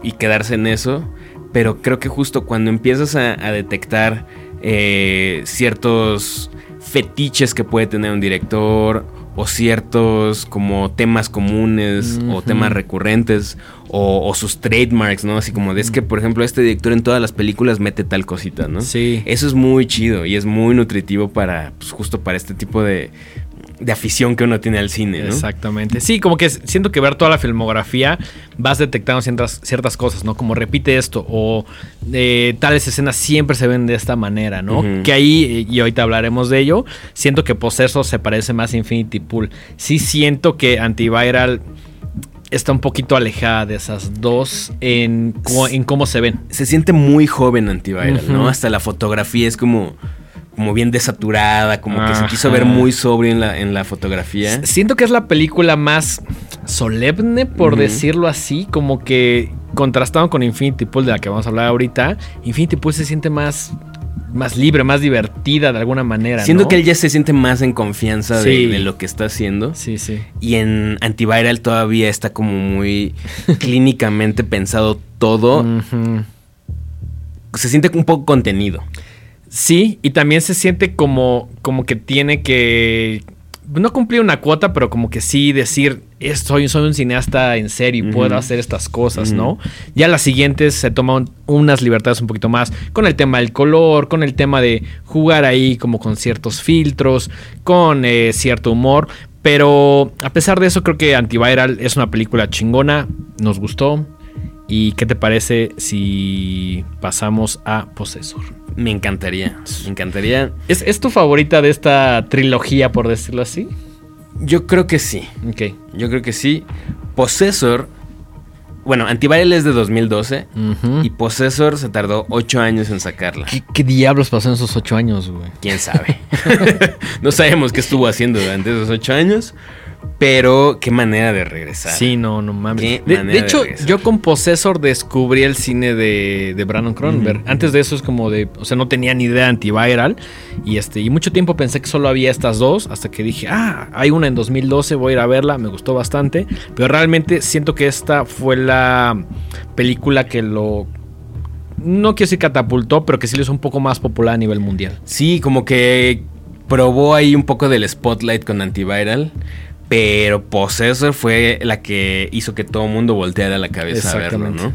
y quedarse en eso, pero creo que justo cuando empiezas a, a detectar eh, ciertos fetiches que puede tener un director o ciertos como temas comunes o temas recurrentes o, o sus trademarks, ¿no? Así como de es que, por ejemplo, este director en todas las películas mete tal cosita, ¿no? Sí. Eso es muy chido y es muy nutritivo para, pues, justo para este tipo de, de afición que uno tiene al cine, ¿no? Exactamente. Sí, como que siento que ver toda la filmografía vas detectando ciertas, ciertas cosas, ¿no? Como repite esto o eh, tales escenas siempre se ven de esta manera, ¿no? Que ahí, y ahorita hablaremos de ello, siento que Possessor se parece más a Infinity Pool. Sí siento que Antiviral está un poquito alejada de esas dos en, cómo- en cómo se ven. Se siente muy joven Antiviral. ¿no? Hasta la fotografía es como, como bien desaturada, como que se quiso ver muy sobrio en la, en la fotografía. Siento que es la película más solemne, por decirlo así, como que contrastado con Infinity Pool, de la que vamos a hablar ahorita, Infinity Pool se siente más, más libre, más divertida de alguna manera. Siento ¿no? que él ya se siente más en confianza de- Sí. de, lo que está haciendo. Sí, sí. Y en Antiviral todavía está como muy clínicamente pensado todo. Se siente un poco contenido. Sí, y también se siente como, como que tiene que. No cumplir una cuota, pero como que sí decir, "Es- soy, soy un cineasta en serio y puedo hacer estas cosas. ¿no? Ya las siguientes se toman unas libertades un poquito más con el tema del color, con el tema de jugar ahí como con ciertos filtros, con eh, cierto humor. Pero a pesar de eso, creo que Antiviral es una película chingona, nos gustó. ¿Y qué te parece si pasamos a Possessor? Me encantaría. Me encantaría. ¿Es, es tu favorita de esta trilogía, por decirlo así? Yo creo que sí. Ok. Yo creo que sí. Possessor. Bueno, Antiviral es de 2012. Ujú. Y Possessor se tardó 8 años en sacarla. ¿Qué, qué diablos pasó en esos ocho años, güey? ¿Quién sabe? no sabemos qué estuvo haciendo durante esos 8 años. Pero qué manera de regresar. Sí, no, no mames. De, hecho, yo con Possessor descubrí el cine de, de Brandon Cronenberg. Antes de eso es como de, o sea, no tenía ni idea de antiviral. Y este, y mucho tiempo pensé que solo había estas dos, hasta que dije, ah, hay una en 2012, voy a ir a verla, me gustó bastante. Pero realmente siento que esta fue la película que lo no quiero decir catapultó, pero que sí lo hizo un poco más popular a nivel mundial. Sí, como que probó ahí un poco del spotlight con Antiviral. Pero Possessor fue la que hizo que todo el mundo volteara la cabeza a verlo, ¿no?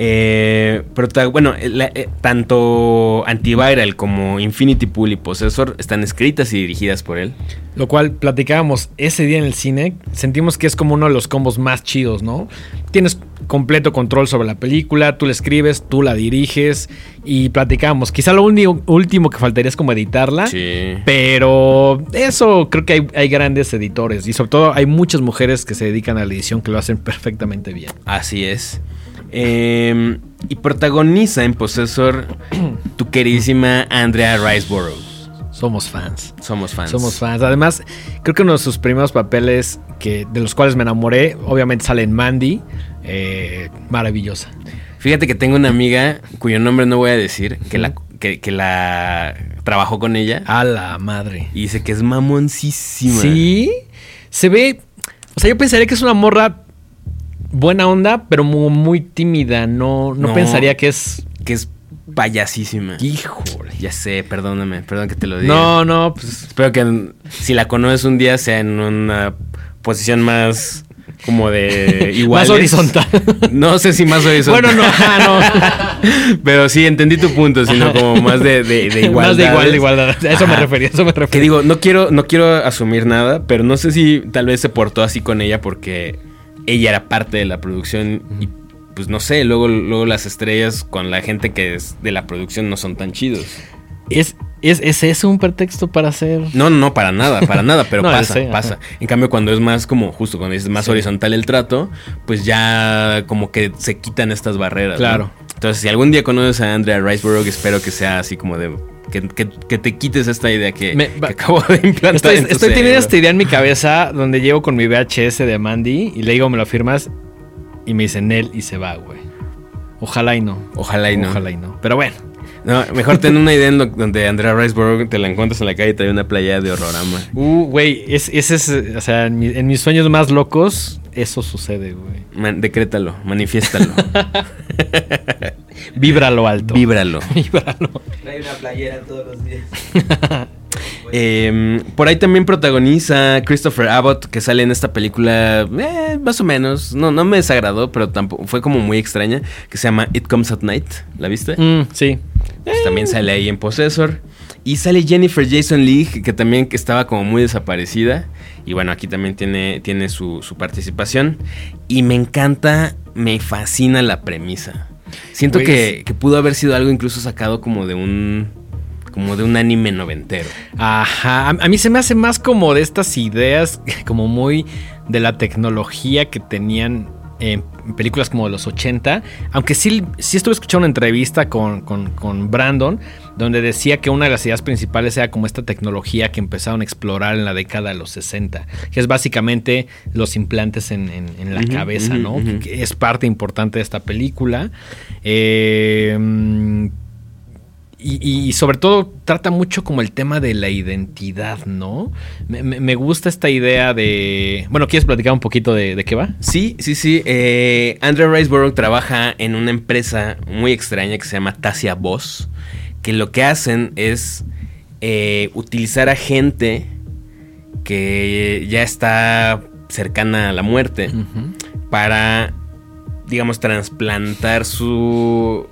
Eh, pero bueno, eh, tanto Antiviral como Infinity Pool y Possessor están escritas y dirigidas por él. Lo cual platicábamos ese día en el cine, sentimos que es como uno de los combos más chidos, ¿no? Tienes completo control sobre la película, tú la escribes, tú la diriges y platicamos. Quizá lo último que faltaría es como editarla, sí. pero eso creo que hay, hay grandes editores y sobre todo hay muchas mujeres que se dedican a la edición que lo hacen perfectamente bien. Así es. Em, y protagoniza en Possessor tu queridísima Andrea Riceborough. Somos fans. Somos fans. Somos fans. Además, creo que uno de sus primeros papeles que, de los cuales me enamoré, obviamente sale en Mandy. Eh, maravillosa. Fíjate que tengo una amiga cuyo nombre no voy a decir, que la, que, que la trabajó con ella. A la madre. Y dice que es mamoncísima. Sí. Se ve. O sea, yo pensaría que es una morra buena onda, pero muy, tímida. No, no, pensaría que es. Que es payasísima. Híjole. Ya sé, perdóname, perdón que te lo diga. No, no, pues. Espero que si la conoces un día sea en una posición más como de igual. Más horizontal. No sé si más horizontal. Bueno, no, ah, no. Pero sí, entendí tu punto, sino como más de, de, igualdad. Más de igual, de igualdad. eso me refería, eso me refería. Que digo, no quiero, no quiero asumir nada, pero no sé si tal vez se portó así con ella porque ella era parte de la producción y pues no sé, luego, luego las estrellas con la gente que es de la producción no son tan chidos. ¿Es, es, es eso un pretexto para hacer? No, no, para nada, para nada, pero pasa, pasa. En cambio, cuando es más como, justo cuando es más horizontal el trato, pues ya como que se quitan estas barreras. Claro. Entonces, si algún día conoces a Andrea Riceborough, espero que sea así como de que, te quites esta idea que, acabo de implantar. Estoy, estoy teniendo esta idea en mi cabeza donde llego con mi VHS de Mandy y le digo, me lo firmas y me dice Nel y se va, güey. Ojalá y no. Ojalá y no. Ojalá y no. Pero bueno. No, mejor ten una idea en donde Andrea Riceborough te la encuentras en la calle y te da una playa de horrorama. Uh, güey, ese es, o sea, en, mis sueños más locos, eso sucede, güey. decrétalo, manifiéstalo. Víbralo alto. Víbralo. Víbralo. Trae una playera todos los días. Em, por ahí también protagoniza Christopher Abbott, que sale en esta película, eh, más o menos. No, no me desagradó, pero tampoco fue como muy extraña. Que se llama It Comes at Night. ¿La viste? Mm, sí. Pues también sale ahí en Possessor. Y sale Jennifer Jason Leigh, que también estaba como muy desaparecida. Y bueno, aquí también tiene, tiene su, su participación. Y me encanta, me fascina la premisa. Siento que, pudo haber sido algo incluso sacado como de un como de un anime noventero. Ajá, a, mí se me hace más como de estas ideas, como muy de la tecnología que tenían en películas como de los 80, aunque sí, sí estuve escuchando una entrevista con, con, Brandon, donde decía que una de las ideas principales era como esta tecnología que empezaron a explorar en la década de los 60, que es básicamente los implantes en, la cabeza, ¿no? Que es parte importante de esta película. Eh, y, sobre todo trata mucho como el tema de la identidad, ¿no? Me, gusta esta idea de... Bueno, ¿quieres platicar un poquito de, qué va? Sí, sí, sí. Eh, Andrew Riceborough trabaja en una empresa muy extraña que se llama Tasia Boss, que lo que hacen es eh, utilizar a gente que ya está cercana a la muerte para, digamos, trasplantar su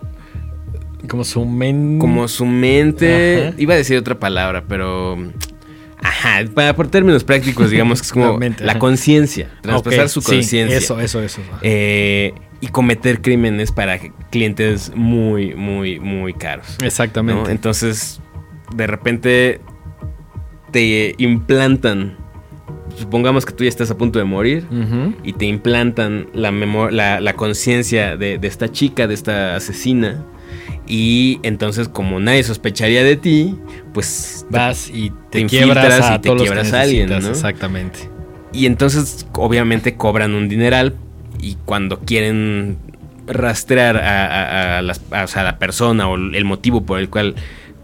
como su mente. Como su mente. Iba a decir otra palabra, pero. Ajá, para, por términos prácticos, digamos que es como la, conciencia, traspasar su conciencia. eso, eso, eso. Eh, y cometer crímenes para clientes muy, muy, muy caros. Exactamente. Entonces, de repente te implantan. Supongamos que tú ya estás a punto de morir y te implantan la, la, la conciencia de, de esta chica, de esta asesina y entonces, como nadie sospecharía de ti, pues vas y te, quiebras a, y te quiebras a alguien, ¿no? Exactamente. Y entonces, obviamente, cobran un dineral y cuando quieren rastrear a, la persona o el motivo por el cual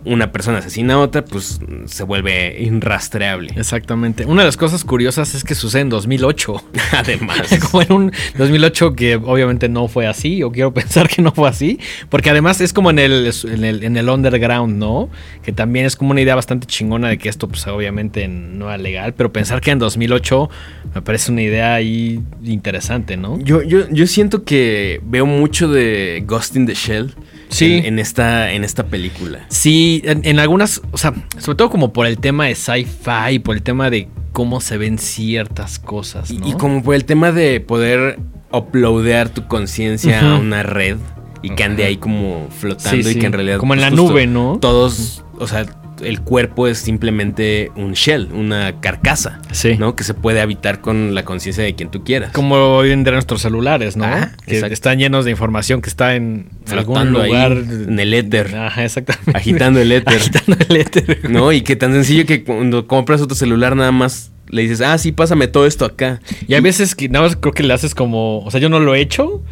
una persona asesina a otra, pues se vuelve irrastreable. Exactamente. Una de las cosas curiosas es que sucede en 2008. Además. como en un 2008 que obviamente no fue así, o quiero pensar que no fue así, porque además es como en el, en el, en el underground, ¿no? Que también es como una idea bastante chingona de que esto pues obviamente no era legal, pero pensar que en 2008 me parece una idea ahí interesante, ¿no? Yo, yo, yo siento que veo mucho de Ghost in the Shell. Sí. En, en esta, en esta película. Sí, en, en algunas, o sea, sobre todo como por el tema de sci-fi, por el tema de cómo se ven ciertas cosas, Y- ¿no? Y, como por el tema de poder uploadear tu conciencia a una red y que ande ahí como flotando Sí, y que en realidad... Como en pues, la nube, ¿no? Todos, o sea, el cuerpo es simplemente un shell, una carcasa, Sí. ¿no? Que se puede habitar con la conciencia de quien tú quieras. Como hoy en día nuestros celulares, ¿no? Ajá, que exacto. están llenos de información que está en algún ahí lugar. en el éter. Ajá, exactamente. Agitando el éter. Agitando el éter. ¿No? Y que tan sencillo que cuando compras otro celular nada más le dices, ah, sí, pásame todo esto acá. Y hay veces que nada más creo que le haces como. O sea, yo no lo he hecho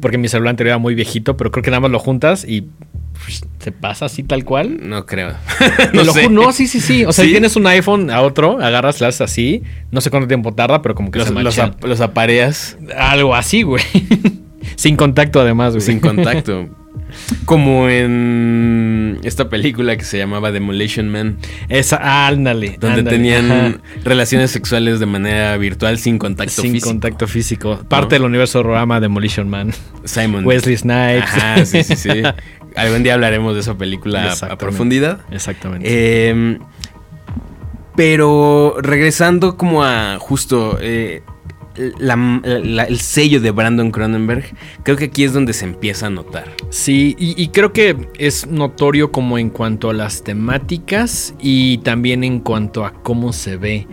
porque mi celular anterior era muy viejito, pero creo que nada más lo juntas y se pasa así tal cual. No creo. No, sé. no, sí, sí, sí. O sea, tienes un iPhone a otro, agarras, le haces así. No sé cuánto tiempo tarda, pero como que Los, se los, machan. ap- los apareas Algo así, güey. Sin contacto, además, güey. sin contacto. Como en esta película que se llamaba Demolition Man, Esa, ándale. donde ándale, tenían ajá. relaciones sexuales de manera virtual sin contacto Sin físico. contacto físico. Parte del universo programa Demolition Man. Simon. Wesley Snipes. Ajá, sí, sí, sí. Algún día hablaremos de esa película a- profundidad. Exactamente. Eh, pero regresando como a justo eh, la- la- el sello de Brandon Cronenberg, creo que aquí es donde se empieza a notar. Sí, y, y creo que es notorio como en cuanto a las temáticas y también en cuanto a cómo se ve.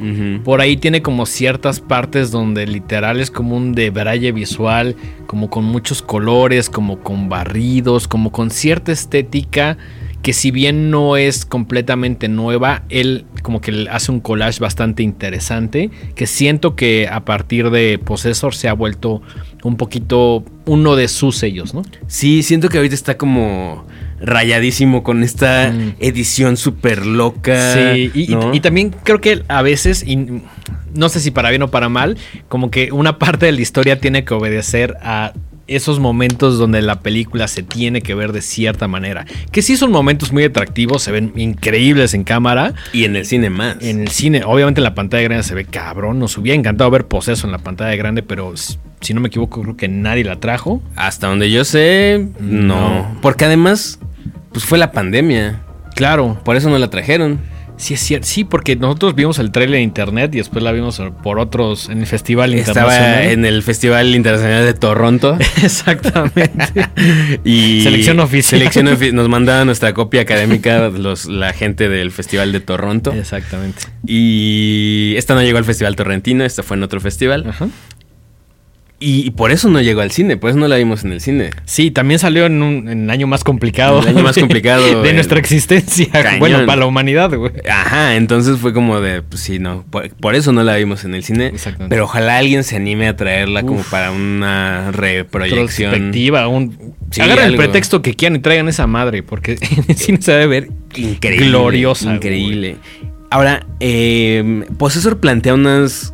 Por ahí tiene como ciertas partes donde literal es como un debraye visual, como con muchos colores, como con barridos, como con cierta estética que si bien no es completamente nueva, él como que hace un collage bastante interesante, que siento que a partir de Possessor se ha vuelto un poquito uno de sus sellos, ¿no? Sí, siento que ahorita está como rayadísimo con esta Mm. edición súper loca. Sí, y, y- ¿no? y también creo que a veces, y no sé si para bien o para mal, como que una parte de la historia tiene que obedecer a esos momentos donde la película se tiene que ver de cierta manera. Que sí son momentos muy atractivos, se ven increíbles en cámara. Y en el cine más. En el cine, obviamente en la pantalla grande se ve cabrón. Nos hubiera encantado ver Poseso en la pantalla grande, pero si no me equivoco, creo que nadie la trajo. Hasta donde yo sé, no. No. Porque además, pues fue la pandemia. Claro, Por eso no la trajeron. Sí es cierto. Sí, porque nosotros vimos el trailer en internet y después la vimos por otros en el festival Estaba internacional. en el Festival Internacional de Toronto. Exactamente. Y Selección oficial. selección ofi- nos mandaba nuestra copia académica los, la gente del Festival de Toronto. Exactamente. Y esta no llegó al Festival Torrentino, esta fue en otro festival. Ajá. Y, y por eso no llegó al cine, por eso no la vimos en el cine. Sí, también salió en un en el año más complicado. El año más complicado, de nuestra existencia. Cañón. Bueno, para la humanidad, güey. Ajá, entonces fue como de, pues sí, no, por, por eso no la vimos en el cine. Exactamente. Pero ojalá alguien se anime a traerla como para una reproyección. Perspectiva, un... Sí, Agarren el pretexto que quieran y traigan esa madre, porque en el cine se debe ver Increíble. gloriosa. Increíble. Ahora, eh, Possessor plantea unas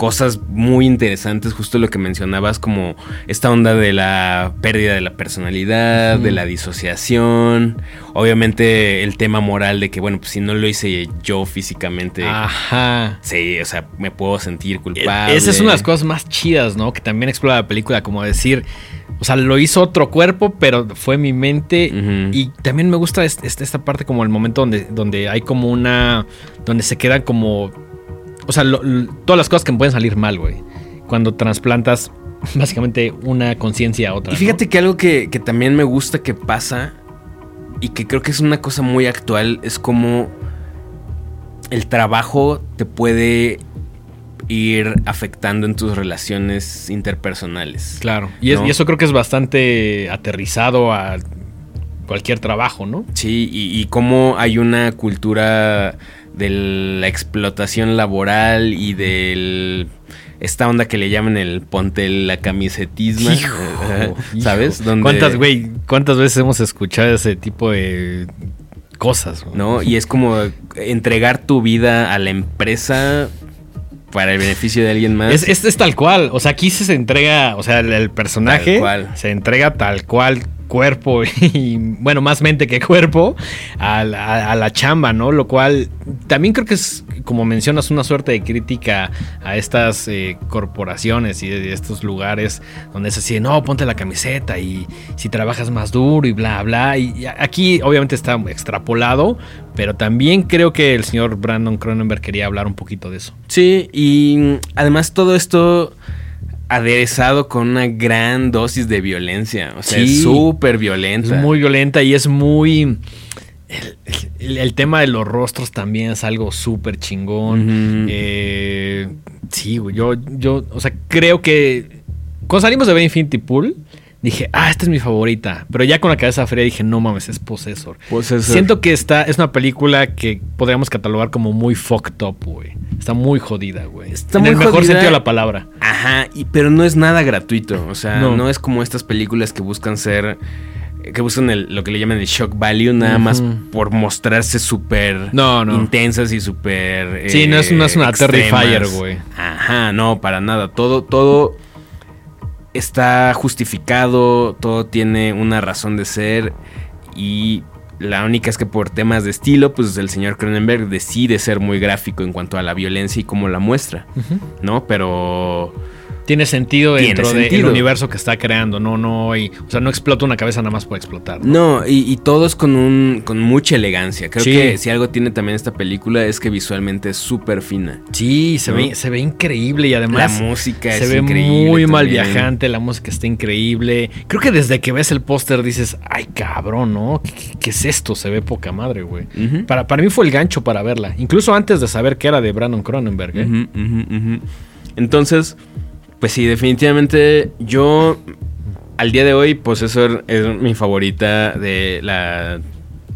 cosas muy interesantes, justo lo que mencionabas, como esta onda de la pérdida de la personalidad, de la disociación, obviamente el tema moral de que, bueno, pues si no lo hice yo físicamente. Ajá. sí, o sea, me puedo sentir E- culpable. Esa es una de las cosas más chidas, ¿no? Que también explora la película, como decir, o sea, lo hizo otro cuerpo, pero fue mi mente. Y también me gusta este- este- esta parte como el momento donde, donde hay como una, donde se quedan como, o sea, lo- lo- todas las cosas que pueden salir mal, güey. Cuando trasplantas básicamente una conciencia a otra. Y fíjate que algo que, que también me gusta que pasa y que creo que es una cosa muy actual es como el trabajo te puede ir afectando en tus relaciones interpersonales. ¿no? Claro. Y, es- ¿no? y eso creo que es bastante aterrizado a cualquier trabajo, ¿no? Sí, y, y cómo hay una cultura de la explotación laboral y del esta onda que le llaman el ponte la camisetismo, Hijo, ¿sabes? hijo. Donde- ¿Cuántas, güey, cuántas veces hemos escuchado ese tipo de cosas. ¿no? Y es como entregar tu vida a la empresa para el beneficio de alguien más. Es, es- es tal cual. O sea, aquí se entrega, o sea, el, el personaje se entrega tal cual cuerpo y, bueno, más mente que cuerpo a la, chamba, ¿no? Lo cual también creo que es, como mencionas, una suerte de crítica a estas eh, corporaciones y de estos lugares donde es así, no, ponte la camiseta y si trabajas más duro y bla, bla. Y, aquí obviamente está extrapolado, pero también creo que el señor Brandon Cronenberg quería hablar un poquito de eso. Sí, y además todo esto aderezado con una gran dosis de violencia. O sea, Sí. es súper Es violenta. muy violenta y es muy... El, el- el tema de los rostros también es algo súper chingón. Ujú. Eh, sí, güey, yo, yo, o sea, creo que cuando salimos de ver Infinity Pool, dije, ah, esta es mi favorita. Pero ya con la cabeza fría dije, no mames, es Possessor. Possessor. Siento que esta es una película que podríamos catalogar como muy fucked up, güey. Está muy jodida, güey. Está en muy el mejor jodida. sentido de la palabra. Ajá, y, pero no es nada gratuito. O sea, No. no, es como estas películas que buscan ser. que buscan el- lo que le llaman el shock value, nada más por mostrarse súper No, no. intensas y súper. Sí, no es- no es una extremas. Terrifier, güey. Ajá, no, para nada. Todo, todo está justificado, todo tiene una razón de ser y. La única es que por temas de estilo, pues el señor Cronenberg decide ser muy gráfico en cuanto a la violencia y cómo la muestra, ¿no? Pero Tiene sentido Tiene dentro del universo que está creando. No, no, y, o sea, no explota una cabeza nada más por explotar. No, y, y todos con un con mucha elegancia. Creo Sí. que si algo tiene también esta película es que visualmente es súper fina. Sí, se, ¿No? ve, se ve increíble y además la música se es ve increíble. muy mal viajante, la música está increíble. Creo que desde que ves el póster dices, ay cabrón, ¿no? ¿Qué, qué- qué es esto? Se ve poca madre, güey. Para, para mí fue el gancho para verla, incluso antes de saber que era de Brandon Cronenberg. ¿eh? Entonces, pues sí, definitivamente yo al día de hoy Possessor es mi favorita de la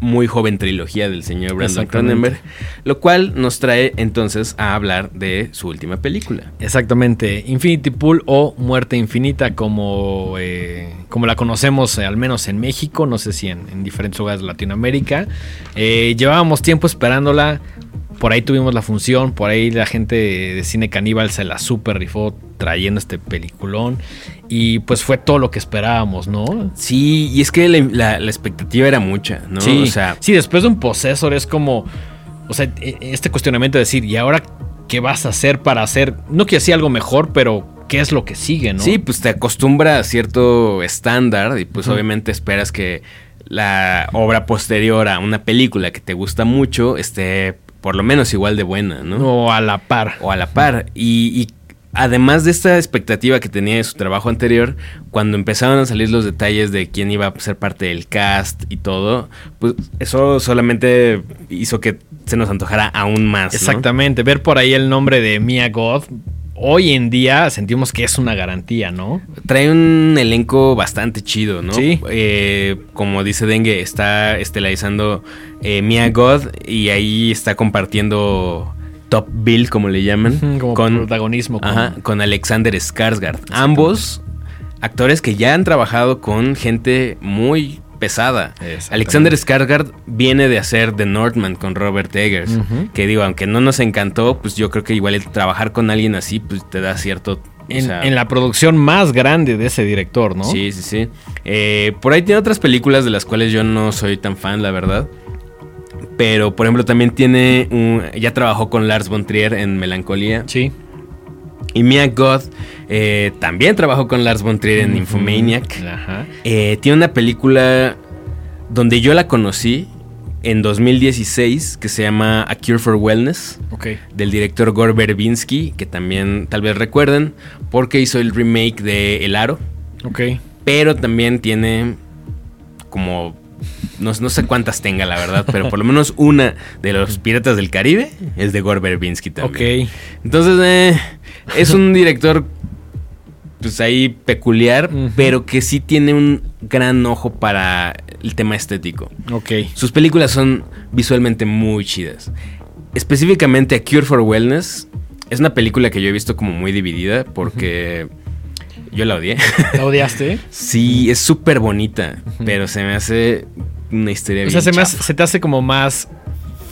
muy joven trilogía del señor Brandon. Cronenberg, lo cual nos trae entonces a hablar de su última película. Exactamente, Infinity Pool o Muerte Infinita como, eh, como la conocemos eh, al menos en México, no sé si en, en diferentes lugares de Latinoamérica. Eh, llevábamos tiempo esperándola, por ahí tuvimos la función, por ahí la gente de Cine Caníbal se la super rifó trayendo este peliculón y pues fue todo lo que esperábamos, ¿no? Sí, y es que la, la- la expectativa era mucha, ¿no? Sí, o sea, sí, después de un Possessor es como, o sea, e- este cuestionamiento de decir, ¿y ahora qué vas a hacer para hacer, no que hacía algo mejor, pero qué es lo que sigue, ¿no? Sí, pues te acostumbra a cierto estándar y pues obviamente esperas que la obra posterior a una película que te gusta mucho esté por lo menos igual de buena, ¿no? O a la par. O a la par. Y, y además de esta expectativa que tenía de su trabajo anterior, cuando empezaron a salir los detalles de quién iba a ser parte del cast y todo, pues eso solamente hizo que se nos antojara aún más. ¿no? Exactamente. Ver por ahí el nombre de Mia God. Hoy en día sentimos que es una garantía, ¿no? Trae un elenco bastante chido, ¿no? Sí. Eh, como dice Dengue, está estelarizando eh, Mia God y ahí está compartiendo Top Bill, como le llaman, Como con, protagonismo. con- ajá, con Alexander Skarsgård. Ambos actores que ya han trabajado con gente muy pesada. Alexander Skarsgård viene de hacer The Northman con Robert Eggers, que digo, aunque no nos encantó, pues yo creo que igual el trabajar con alguien así, pues te da cierto... o En, sea, en la producción más grande de ese director, ¿no? Sí, sí, sí. Eh, por ahí tiene otras películas de las cuales yo no soy tan fan, la verdad. Pero, por ejemplo, también tiene un... Ya trabajó con Lars von Trier en Melancolía. Sí. Y Mia God eh, también trabajó con Lars von Trier en. Infomaniac. Ajá. Eh, tiene una película donde yo la conocí en 2016 que se llama A Cure for Wellness Ok. del director Gore Verbinski, que también tal vez recuerden, porque hizo el remake de El Aro. Ok. Pero también tiene como. No, no sé cuántas tenga, la verdad, pero por lo menos una de los Piratas del Caribe es de Gore Verbinski también. Ok. Entonces, eh, es un director, pues ahí peculiar, pero que sí tiene un gran ojo para el tema estético. Ok. Sus películas son visualmente muy chidas. Específicamente A Cure for Wellness es una película que yo he visto como muy dividida porque yo la odié. ¿La odiaste? sí, es súper bonita, pero se me hace una historia O sea, bien se, me hace- chafa. se te hace como más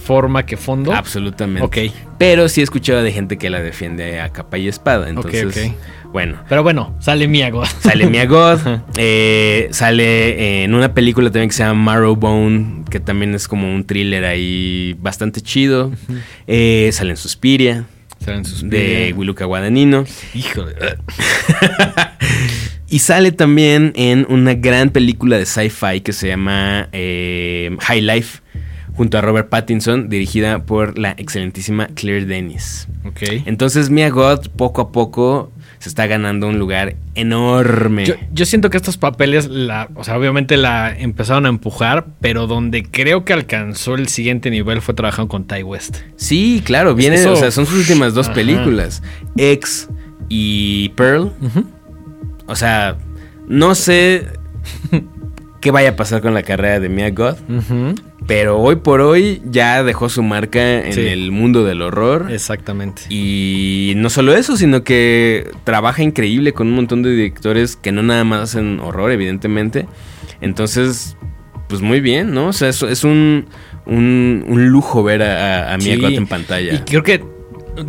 forma que fondo. Absolutamente. Ok. Pero sí he escuchado de gente que la defiende a capa y espada. Entonces, ok. bueno. Pero bueno, sale Miago. Sale Mia God, eh, sale en una película también que se llama Marrowbone, que también es como un thriller ahí bastante chido. Eh, sale en Suspiria, Salen sus de Wiluka Guadagnino. Híjole. Y sale también en una gran película de sci-fi que se llama eh, High Life, junto a Robert Pattinson, dirigida por la excelentísima Claire Denis. Ok. Entonces Mia God poco a poco se está ganando un lugar enorme. Yo, yo siento que estos papeles, la, o sea, obviamente la empezaron a empujar, pero donde creo que alcanzó el siguiente nivel fue trabajando con Ty West. Sí, claro, viene, Eso- o sea, son sus últimas dos Ajá. películas, X y Pearl. O sea, no sé qué vaya a pasar con la carrera de Mia God, Ujú. pero hoy por hoy ya dejó su marca en Sí. el mundo del horror. Exactamente. Y no solo eso, sino que trabaja increíble con un montón de directores que no nada más hacen horror, evidentemente. Entonces, pues muy bien, ¿no? O sea, es, es un, un, un lujo ver a, a, a Mia Sí. Goth en pantalla. Y creo que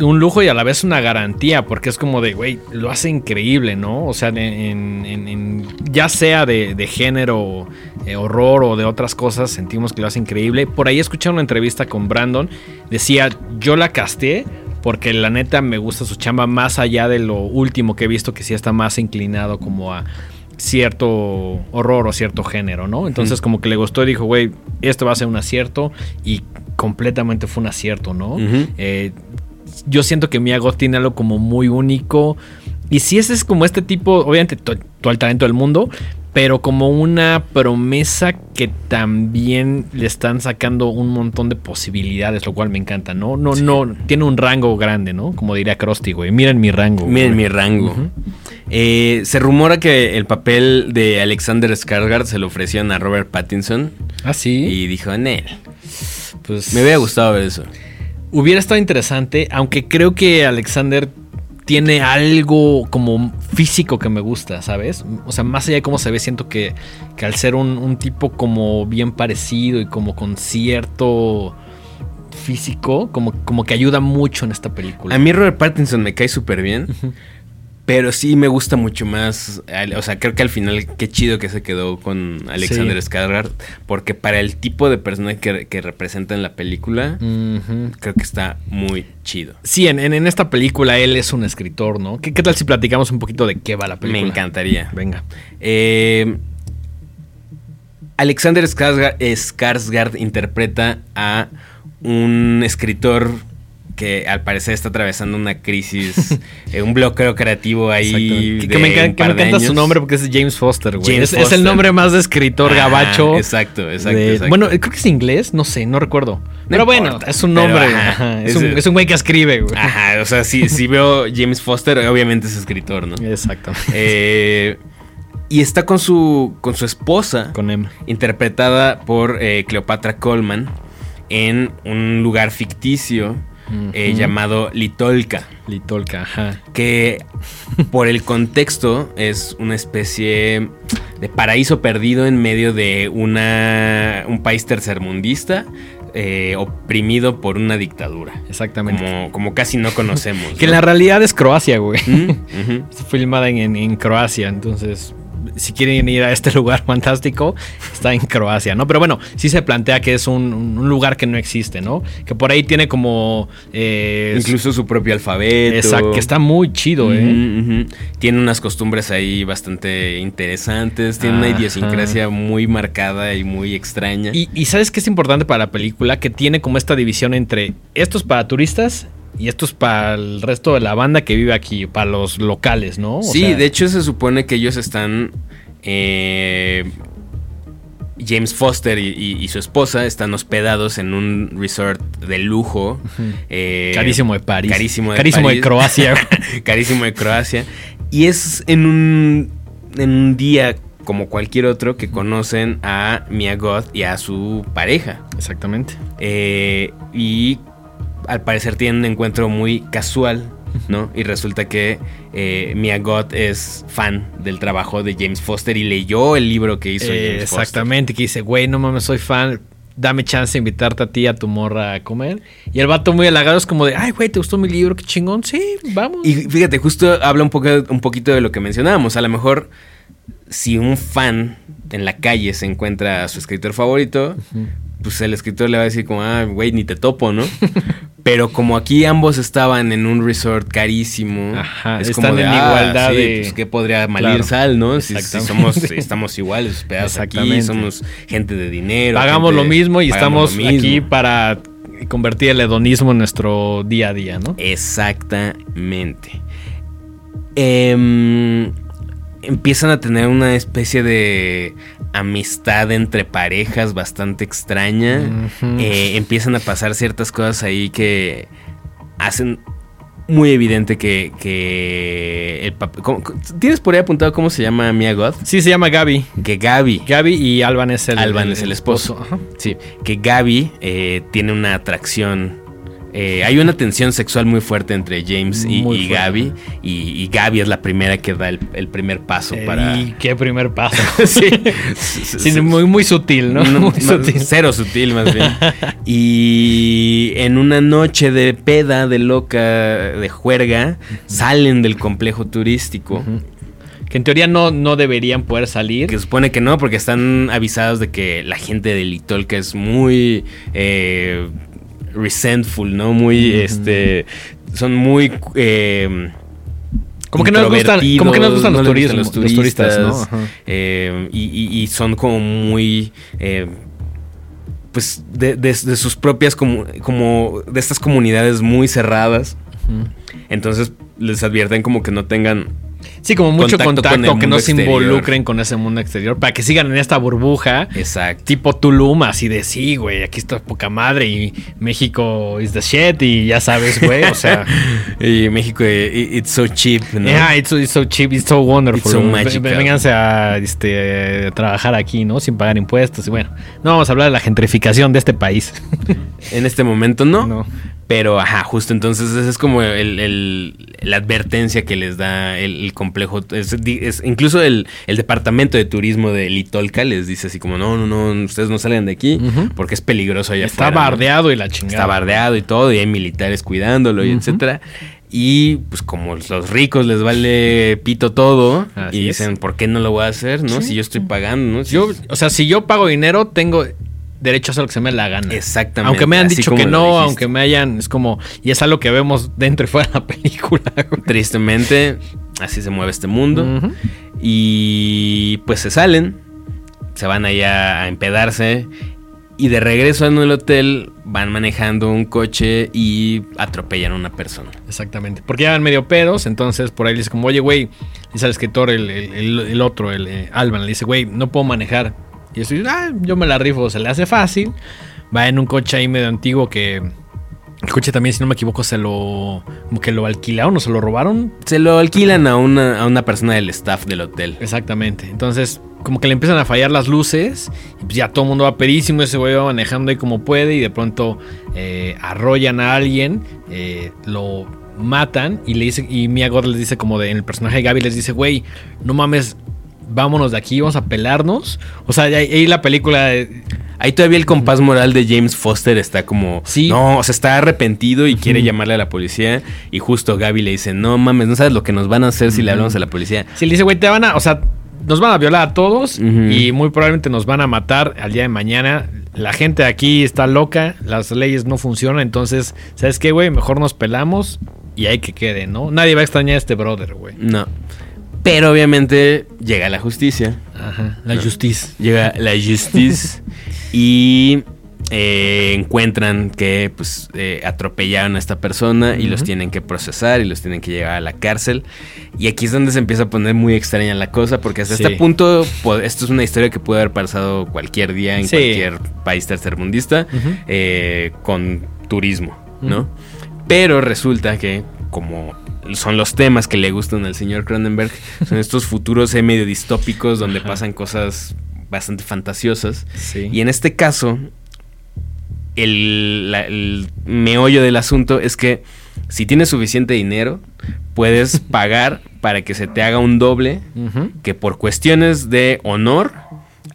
un lujo y a la vez una garantía, porque es como de, güey, lo hace increíble, ¿no? O sea, en, en- en- ya sea de, de género, eh, horror o de otras cosas, sentimos que lo hace increíble. Por ahí escuché una entrevista con Brandon, decía, yo la casté porque la neta me gusta su chamba más allá de lo último que he visto, que sí está más inclinado como a cierto horror o cierto género, ¿no? Entonces como que le gustó y dijo, güey, esto va a ser un acierto y completamente fue un acierto, ¿no? Eh, yo siento que Mia Goth tiene algo como muy único. Y si ese es como este tipo, obviamente to- todo el talento del mundo, pero como una promesa que también le están sacando un montón de posibilidades, lo cual me encanta, ¿no? No, no, tiene un rango grande, ¿no? Como diría Krusty, güey. Miren mi rango. Miren güey. mi rango. Eh, se rumora que el papel de Alexander Skarsgård se lo ofrecieron a Robert Pattinson Ah, sí. y dijo, Nel, pues me hubiera gustado ver eso. Hubiera estado interesante, aunque creo que Alexander tiene algo como físico que me gusta, ¿sabes? O sea, más allá de cómo se ve, siento que, que al ser un, un tipo como bien parecido y como con cierto físico, como, como que ayuda mucho en esta película. A mí Robert Pattinson me cae súper bien. Pero sí me gusta mucho más. O sea, creo que al final qué chido que se quedó con Alexander Sí. Skarsgård. Porque para el tipo de persona que, que representa en la película, creo que está muy chido. Sí, en, en- en esta película él es un escritor, ¿no? ¿Qué, qué tal si platicamos un poquito de qué va la película? Me encantaría. Venga. Eh, Alexander Skarsgård, Skarsgård interpreta a un escritor que al parecer está atravesando una crisis, eh, un bloqueo creativo ahí. Que, de que me, encan- que me encanta su nombre porque es James Foster, güey. James Es, el nombre más de escritor Ah, gabacho. exacto, exacto, de- exacto. Bueno, creo que es inglés, no sé, no recuerdo. Pero bueno, es un pero, nombre. ajá, ajá, es, un, el- es un güey que escribe, güey. Ajá, o sea, si, si veo James Foster, obviamente es escritor, ¿no? Exacto. Eh, y está con su, con su esposa, Con Emma. interpretada por eh, Cleopatra Coleman, en un lugar ficticio eh, llamado Litolka. Litolka, ajá. que por el contexto es una especie de paraíso perdido en medio de una, un país tercermundista eh, oprimido por una dictadura. Exactamente. Como, como casi no conocemos. Que en la realidad es Croacia, güey. Mm, filmada en, en- en Croacia, entonces si quieren ir a este lugar fantástico, está en Croacia, ¿no? Pero bueno, sí se plantea que es un, un lugar que no existe, ¿no? Que por ahí tiene como... eh, Incluso su propio alfabeto. Exacto, que está muy chido, ¿eh? Tiene unas costumbres ahí bastante interesantes. Tiene una idiosincrasia muy marcada y muy extraña. Y, y ¿sabes qué es importante para la película? Que tiene como esta división entre estos para turistas y estos para el resto de la banda que vive aquí, para los locales, ¿no? O Sí, sea, de hecho se supone que ellos están... eh, James Foster y, y- y su esposa están hospedados en un resort de lujo. eh, Carísimo de París. Carísimo de Carísimo de. Croacia. carísimo de Croacia. Y es en un, en un día como cualquier otro que conocen a Mia Goth y a su pareja. Exactamente. Eh, y al parecer tienen un encuentro muy casual. ¿no? Y resulta que eh, Mia Goth es fan del trabajo de James Foster y leyó el libro que hizo Eh, James Foster. exactamente, que dice, güey, no mames, soy fan. Dame chance de invitarte a ti y a tu morra a comer. Y el vato muy halagado es como de, ay, güey, ¿te gustó mi libro? Qué chingón. Sí, vamos. Y fíjate, justo habla un, poco, un poquito de lo que mencionábamos. A lo mejor, si un fan en la calle se encuentra a su escritor favorito, pues el escritor le va a decir como, ah, güey, ni te topo, ¿no? Pero como aquí ambos estaban en un resort carísimo, Ajá, es están como de, en ah, igualdad sí, de- pues, ¿qué podría malir Claro, sal, no? Si, somos, estamos iguales, hospedados aquí, somos gente de dinero. Pagamos gente- lo mismo y estamos mismo. aquí para convertir el hedonismo en nuestro día a día, ¿no? Exactamente. Em, empiezan a tener una especie de amistad entre parejas bastante extraña. Eh, empiezan a pasar ciertas cosas ahí que hacen muy evidente que, que el. ¿cómo- ¿Tienes por ahí apuntado cómo se llama Mia Goth? Sí, se llama Gaby. Que Gaby. Gaby y Alban es el, Alban es el esposo. Ajá. Sí, que Gaby eh, tiene una atracción. Eh, hay una tensión sexual muy fuerte entre James y, y. Gaby. Y, y Gaby es la primera que da el, el primer paso Eh, para. Y qué primer paso. sí. Sí, muy, muy sutil, ¿no? No, muy no, sutil. Cero sutil, más bien. y en una noche de peda, de loca, de juerga, salen del complejo turístico. Que en teoría no, no deberían poder salir. Que supone que no, porque están avisados de que la gente de Litolca es muy eh, resentful, ¿no? Muy, este, son muy... eh, Como que no les gustan, como que no les gustan los, introvertidos, no les turismos, gustan los turistas, ¿no? Eh, y, y- y son como muy... eh, pues de, de- de sus propias como, como de estas comunidades muy cerradas. Entonces les advierten como que no tengan Sí, como mucho Contacto contacto, con el que no se involucren con ese mundo exterior para que sigan en esta burbuja. exacto Tipo Tulum, así de sí, güey, aquí está poca madre y México is the shit y ya sabes, güey, o sea, y México eh, it's so cheap ¿no? yeah, it's, so- it's so cheap, it's so wonderful. It's so magical. Vénganse a este, trabajar aquí, ¿no? Sin pagar impuestos y bueno, no vamos a hablar de la gentrificación de este país. En este momento no. No. Pero, ajá, justo entonces esa es como el, el- la advertencia que les da el, el complejo. Es, di- es- incluso el, el departamento de turismo de Litolca les dice así como, no, no, no, ustedes no salgan de aquí porque es peligroso allá Está afuera. ¿no? bardeado y la chingada. Está bardeado y todo, y hay militares cuidándolo y Ujú. etcétera. Y pues como los ricos les vale pito todo Así y es. dicen, ¿por qué no lo voy a hacer? ¿No? Sí. Si yo estoy pagando, ¿no? Si- Yo, o sea, si yo pago dinero, tengo derecho a hacer lo que se me dé la gana. Exactamente. Aunque me han así dicho que no, aunque me hayan, es como, y es algo que vemos dentro y fuera de la película. güey. Tristemente, así se mueve este mundo. Y pues se salen, se van allá a empedarse. Y de regreso en el hotel van manejando un coche y atropellan a una persona. Exactamente. Porque ya van medio pedos, entonces por ahí le dice como, oye, güey, dice el escritor, el- el otro, el eh, Alban, le dice, güey, no puedo manejar. Y eso, ah, yo me la rifo, se le hace fácil. Va en un coche ahí medio antiguo que... El coche también, si no me equivoco, se lo... Como que lo alquilaron o se lo robaron. Se lo alquilan a una, a una persona del staff del hotel. Exactamente. Entonces, como que le empiezan a fallar las luces. Y pues ya todo el mundo va pedísimo. Ese güey va manejando ahí como puede. Y de pronto eh, arrollan a alguien. eh, lo matan. Y le dice. Y Mia Goth les dice como de. En el personaje de Gaby les dice, güey, no mames. Vámonos de aquí, vamos a pelarnos. O sea, ahí, ahí la película. eh, Ahí todavía el compás moral de James Foster está como... Sí. No, o sea, está arrepentido y quiere llamarle a la policía. Y justo Gaby le dice, no mames, no sabes lo que nos van a hacer si le hablamos a la policía. Si le dice, güey, te van a. O sea, nos van a violar a todos. Y muy probablemente nos van a matar al día de mañana. La gente de aquí está loca. Las leyes no funcionan. Entonces, ¿sabes qué, güey? Mejor nos pelamos. Y hay que quede, ¿no? Nadie va a extrañar a este brother, güey. No. Pero obviamente llega la justicia. Ajá. La justicia. Llega la justice y eh, encuentran que pues eh, atropellaron a esta persona y los tienen que procesar y los tienen que llevar a la cárcel. Y aquí es donde se empieza a poner muy extraña la cosa porque hasta Sí. este punto po- esto es una historia que puede haber pasado cualquier día en Sí. cualquier país tercermundista eh, con turismo, ¿no? Pero resulta que como son los temas que le gustan al señor Cronenberg, son estos futuros medio distópicos donde Ajá. pasan cosas bastante fantasiosas. Sí. Y en este caso, el, la- el meollo del asunto es que si tienes suficiente dinero, puedes pagar para que se te haga un doble que por cuestiones de honor,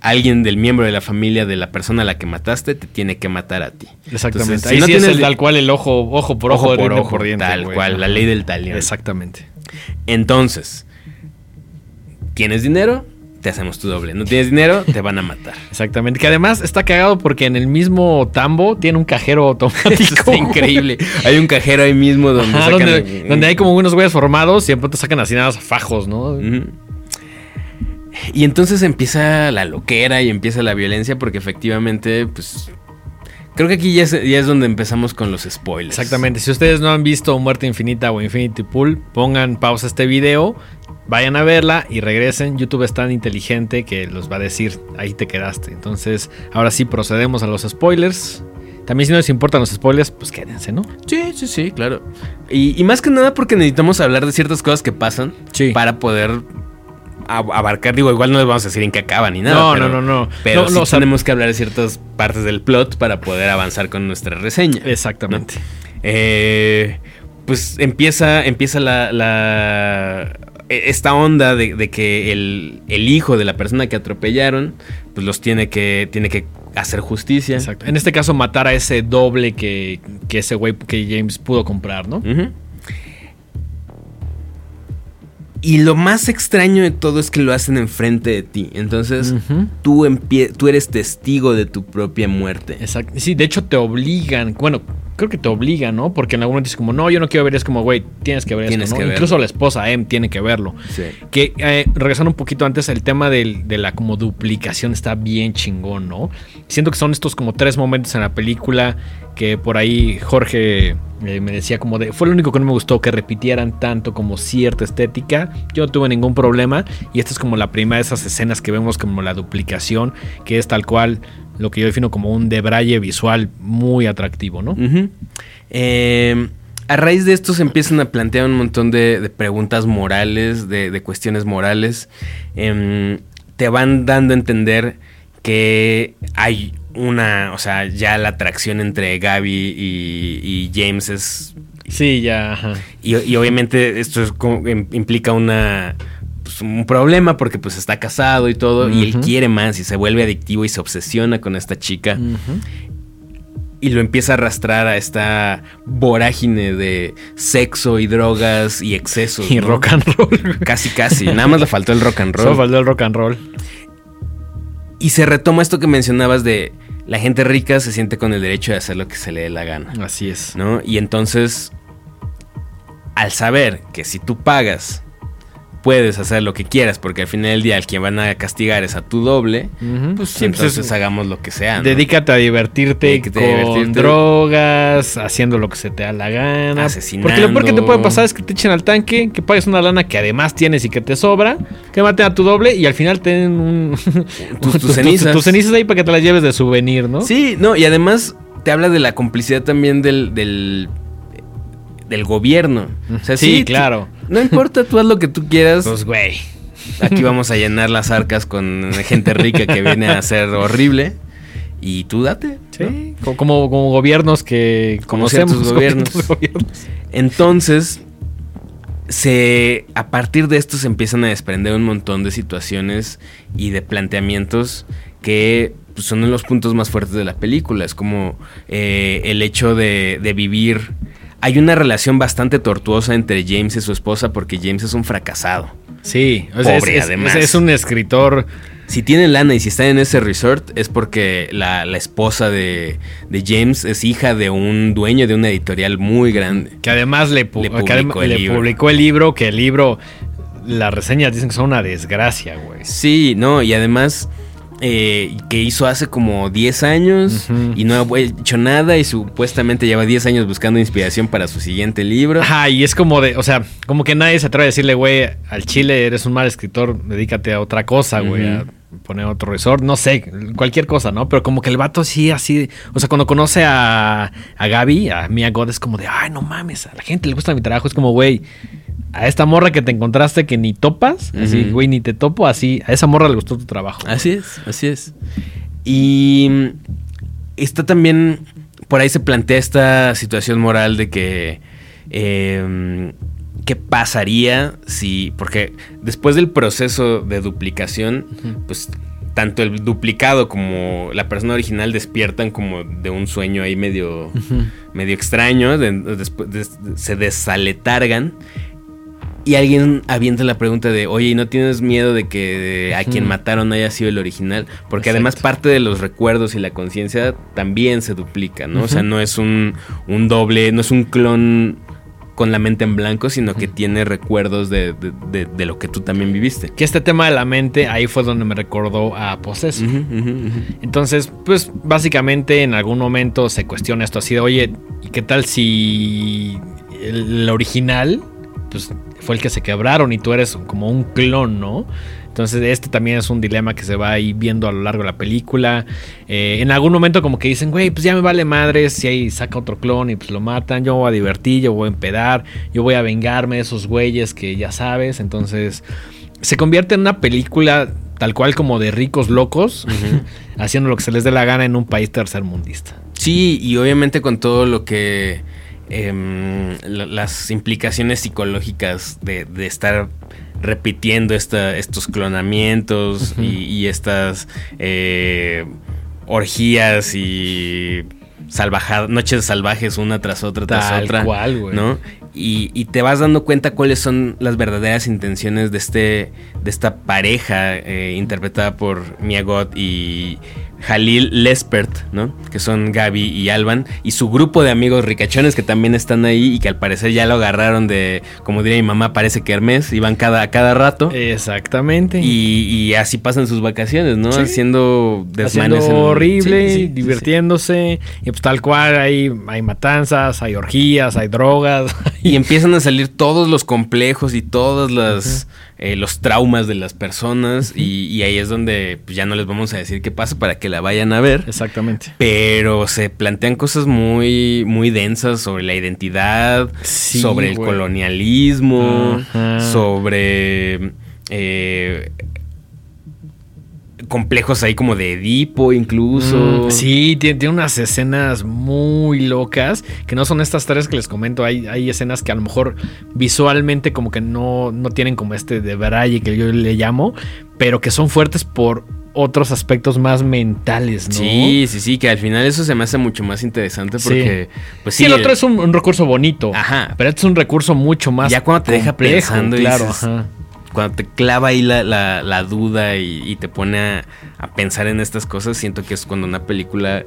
alguien del miembro de la familia de la persona a la que mataste te tiene que matar a ti. Exactamente. Entonces, Ahí si no sí es tienes el tal cual el ojo, ojo por ojo, Ojo por ojo, por diente. tal cual, la ley del talión. Exactamente. Entonces, ¿tienes dinero? Te hacemos tu doble. ¿No tienes dinero? Te van a matar. Exactamente. Que además está cagado porque en el mismo tambo tiene un cajero automático. Eso está increíble. Hay un cajero ahí mismo donde Ajá, sacan- donde, donde hay como unos güeyes formados y de pronto sacan así nada fajos, ¿no? Ujú. Y entonces empieza la loquera y empieza la violencia porque efectivamente, pues... Creo que aquí ya es, ya es donde empezamos con los spoilers. Exactamente. Si ustedes no han visto Muerte Infinita o Infinity Pool, pongan pausa a este video, vayan a verla y regresen. YouTube es tan inteligente que los va a decir, ahí te quedaste. Entonces, ahora sí procedemos a los spoilers. También si no les importan los spoilers, pues quédense, ¿no? Sí, sí, sí, claro. Y, y más que nada porque necesitamos hablar de ciertas cosas que pasan Sí. para poder abarcar. Digo, igual no les vamos a decir en qué acaba ni nada. No, pero, no, no, no. Pero No, sí no, tenemos que hablar de ciertas partes del plot para poder avanzar con nuestra reseña. Exactamente. Eh, pues empieza, empieza la, la- e- esta onda de, de que el, el hijo de la persona que atropellaron, pues los tiene que, tiene que hacer justicia. Exacto. En este caso, matar a ese doble que, que ese güey que James pudo comprar, ¿no? Ujú. Y lo más extraño de todo es que lo hacen enfrente de ti. Entonces, Ujú. tú, empie- tú eres testigo de tu propia muerte. Exacto. Sí, de hecho te obligan. Bueno, creo que te obligan, ¿no? Porque en algún momento es como, no, yo no quiero ver. Es como, güey, tienes que ver Tienes esto, ¿no? que verlo. Incluso la esposa Em tiene que verlo. Sí. Que eh, regresando un poquito antes, el tema del- de la como duplicación está bien chingón, ¿no? Siento que son estos como tres momentos en la película que por ahí Jorge eh, me decía como de, fue lo único que no me gustó, que repitieran tanto como cierta estética. Yo no tuve ningún problema y esta es como la primera de esas escenas que vemos como la duplicación, que es tal cual lo que yo defino como un debraye visual muy atractivo, ¿no? Eh, a raíz de esto se empiezan a plantear un montón de, preguntas morales, de, de cuestiones morales. Em, te van dando a entender que hay una, o sea, ya la atracción entre Gaby y, y James es... Sí, ya, ajá. Y, y obviamente esto es como- im- implica una... pues, un problema porque pues está casado y todo y él quiere más y se vuelve adictivo y se obsesiona con esta chica y lo empieza a arrastrar a esta vorágine de sexo y drogas y excesos. Y ¿no? rock and roll. Casi, casi. Nada más le faltó el rock and Solo roll. faltó el rock and roll. Y se retoma esto que mencionabas de la gente rica se siente con el derecho de hacer lo que se le dé la gana. Así es. ¿No? Y entonces, al saber que si tú pagas, puedes hacer lo que quieras, porque al final del día al quien van a castigar es a tu doble, Ujú. pues Sí, pues entonces es- hagamos lo que sea. ¿no? Dedícate a divertirte Dedícate con a divertirte. drogas, haciendo lo que se te da la gana. Asesinando. Porque lo peor que te puede pasar es que te echen al tanque, que pagues una lana que además tienes y que te sobra, que maten a tu doble y al final te den un... Tus- tus cenizas. tus cenizas ahí para que te las lleves de souvenir, ¿no? Sí, no, y además te habla de la complicidad también del, del, del gobierno. O sea, Sí, sí, claro. No importa, tú haz lo que tú quieras. Pues, güey. Aquí vamos a llenar las arcas con gente rica que viene a ser horrible. Y tú date. Sí, co- como, como gobiernos que Como conocemos, ciertos gobiernos. ciertos gobiernos. Entonces, se, a partir de esto se empiezan a desprender un montón de situaciones y de planteamientos que pues, son los puntos más fuertes de la película. Es como eh, el hecho de, de vivir. Hay una relación bastante tortuosa entre James y su esposa porque James es un fracasado. Sí, o sea, es- Pobre, es, además. es- es un escritor Si tienen lana y si están en ese resort es porque la, la esposa de, de James es hija de un dueño de una editorial muy grande. que además le, pu- Le que publicó adem- el le libro. publicó el libro, que el libro, las reseñas dicen que son una desgracia, güey. Sí, no, y además eh, que hizo hace como 10 años y no ha hecho nada y supuestamente lleva 10 años buscando inspiración para su siguiente libro. Ajá, y es como de, o sea, como que nadie se atreve a decirle, güey, al chile eres un mal escritor, dedícate a otra cosa, güey, a poner otro resort, no sé, cualquier cosa, ¿no? Pero como que el vato sí, así, o sea, cuando conoce a, a Gaby, a Mia God, es como de, ay, no mames, a la gente le gusta mi trabajo, es como, güey, a esta morra que te encontraste que ni topas, así, güey, ni te topo, así, a esa morra le gustó tu trabajo. Así es, así es. Y está también, por ahí se plantea esta situación moral de que eh, qué pasaría si, porque después del proceso de duplicación, pues tanto el duplicado como la persona original despiertan como de un sueño ahí medio, medio extraño, de- después de- se desaletargan. Y alguien avienta la pregunta de, oye, ¿y no tienes miedo de que a quien mataron haya sido el original? Porque Exacto. además parte de los recuerdos y la conciencia también se duplica, ¿no? O sea, no es un, un doble, no es un clon con la mente en blanco, sino que tiene recuerdos de, de- de- de lo que tú también viviste. Que este tema de la mente, ahí fue donde me recordó a Poseso. Entonces, pues básicamente en algún momento se cuestiona esto así de, oye, ¿y qué tal si el original, pues fue el que se quebraron y tú eres como un clon, ¿no? Entonces, este también es un dilema que se va ahí viendo a lo largo de la película. Eh, en algún momento como que dicen, güey, pues ya me vale madres si ahí saca otro clon y pues lo matan, yo voy a divertir, yo voy a empedar, yo voy a vengarme de esos güeyes que ya sabes. Entonces, se convierte en una película tal cual como de ricos locos, haciendo lo que se les dé la gana en un país tercermundista. Sí, y obviamente con todo lo que... em, la- las implicaciones psicológicas de, de estar repitiendo esta- estos clonamientos y, y estas eh, orgías y salvaja- noches salvajes una tras otra tras Tal otra. cual, güey. ¿no? Y, y te vas dando cuenta cuáles son las verdaderas intenciones de este de esta pareja eh, interpretada por Mia Goth y Jalil Lespert, ¿no? Que son Gaby y Alban y su grupo de amigos ricachones que también están ahí y que al parecer ya lo agarraron de, como diría mi mamá, parece que Hermes, iban cada cada rato. Exactamente. Y, y así pasan sus vacaciones, ¿no? Sí. Haciendo desmanes Haciendo en- horrible, Sí, sí, sí, divirtiéndose. Y pues tal cual, hay, hay matanzas, hay orgías, hay drogas. Y empiezan a salir todos los complejos y todos las, eh, los traumas de las personas. y, y ahí es donde pues, ya no les vamos a decir qué pasa para que la vayan a ver. Exactamente. Pero se plantean cosas muy, muy densas sobre la identidad, Sí, sobre el colonialismo, Ajá. sobre eh, complejos ahí como de Edipo incluso. Mm, sí, tiene, tiene unas escenas muy locas, que no son estas tres que les comento, hay, hay escenas que a lo mejor visualmente como que no, no tienen como este de braille que yo le llamo, pero que son fuertes por otros aspectos más mentales, ¿no? Sí, sí, sí, que al final eso se me hace mucho más interesante Sí. porque, pues Sí, sí, el otro es un, un recurso bonito, Ajá. pero este es un recurso mucho más Ya cuando te deja pensando y claro, dices, ajá. Cuando te clava ahí la, la- la duda y, te pone a, pensar en estas cosas, siento que es cuando una película,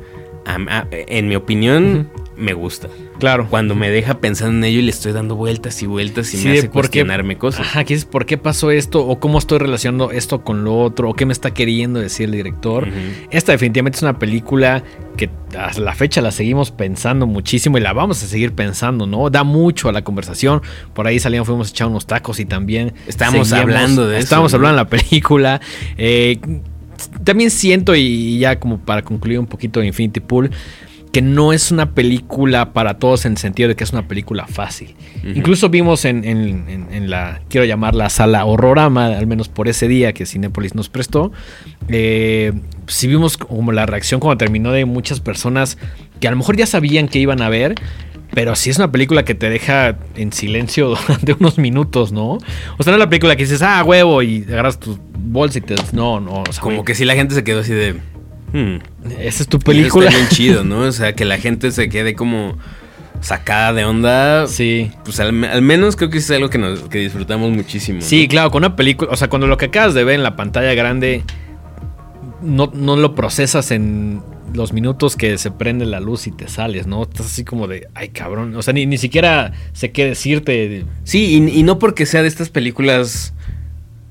en mi opinión, me gusta. Claro. Cuando me deja pensando en ello y le estoy dando vueltas y vueltas y Sí, me hace por qué- cuestionarme cosas. Ajá, que es por qué pasó esto o cómo estoy relacionando esto con lo otro o qué me está queriendo decir el director. Esta definitivamente es una película que hasta la fecha la seguimos pensando muchísimo y la vamos a seguir pensando, ¿no? Da mucho a la conversación. Por ahí salíamos, fuimos a echar unos tacos y también Estábamos hablando de eso, Estábamos ¿no? hablando de la película. Eh, también siento, y ya como para concluir un poquito de Infinity Pool, que no es una película para todos en el sentido de que es una película fácil. Incluso vimos en, en- en- en la, quiero llamarla sala horrorama, al menos por ese día que Cinepolis nos prestó, eh, sí vimos como la reacción cuando terminó de muchas personas que a lo mejor ya sabían que iban a ver, pero sí es una película que te deja en silencio durante unos minutos, ¿no? O sea, no es la película que dices, ah, huevo, y agarras tu bolsa y te... No, no, o sea, Como que si la gente se quedó así de... hmm, esa es tu película. Está bien chido, ¿no? O sea, que la gente se quede como sacada de onda. Sí. Pues al, al menos creo que es algo que, nos, que disfrutamos muchísimo. ¿no? Sí, claro, con una película, o sea, cuando lo que acabas de ver en la pantalla grande no, no lo procesas en los minutos que se prende la luz y te sales, ¿no? Estás así como de, ay cabrón, o sea, ni, ni siquiera sé qué decirte. Sí, y, y no porque sea de estas películas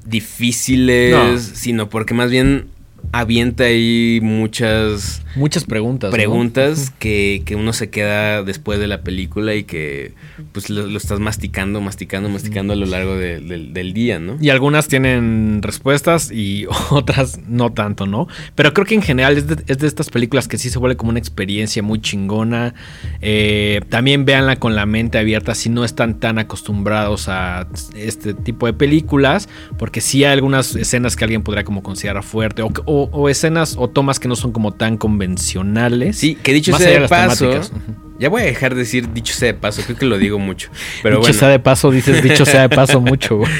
difíciles, No. sino porque más bien avienta ahí muchas Muchas preguntas. ¿no? preguntas que, que uno se queda después de la película y que pues lo, lo estás masticando, masticando, masticando a lo largo de- del- del día, ¿no? Y algunas tienen respuestas y otras no tanto, ¿no? Pero creo que en general es de, es de estas películas que sí se vuelve como una experiencia muy chingona. Eh, también véanla con la mente abierta si no están tan acostumbrados a este tipo de películas, porque sí hay algunas escenas que alguien podría como considerar fuerte o, o- o escenas o tomas que no son como tan convencionales. Sí, que dicho Más sea allá de de las paso, temáticas. Ya voy a dejar de decir dicho sea de paso, creo que lo digo mucho. Pero dicho bueno. sea de paso, dices dicho sea de paso mucho, güey.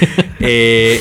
Eh,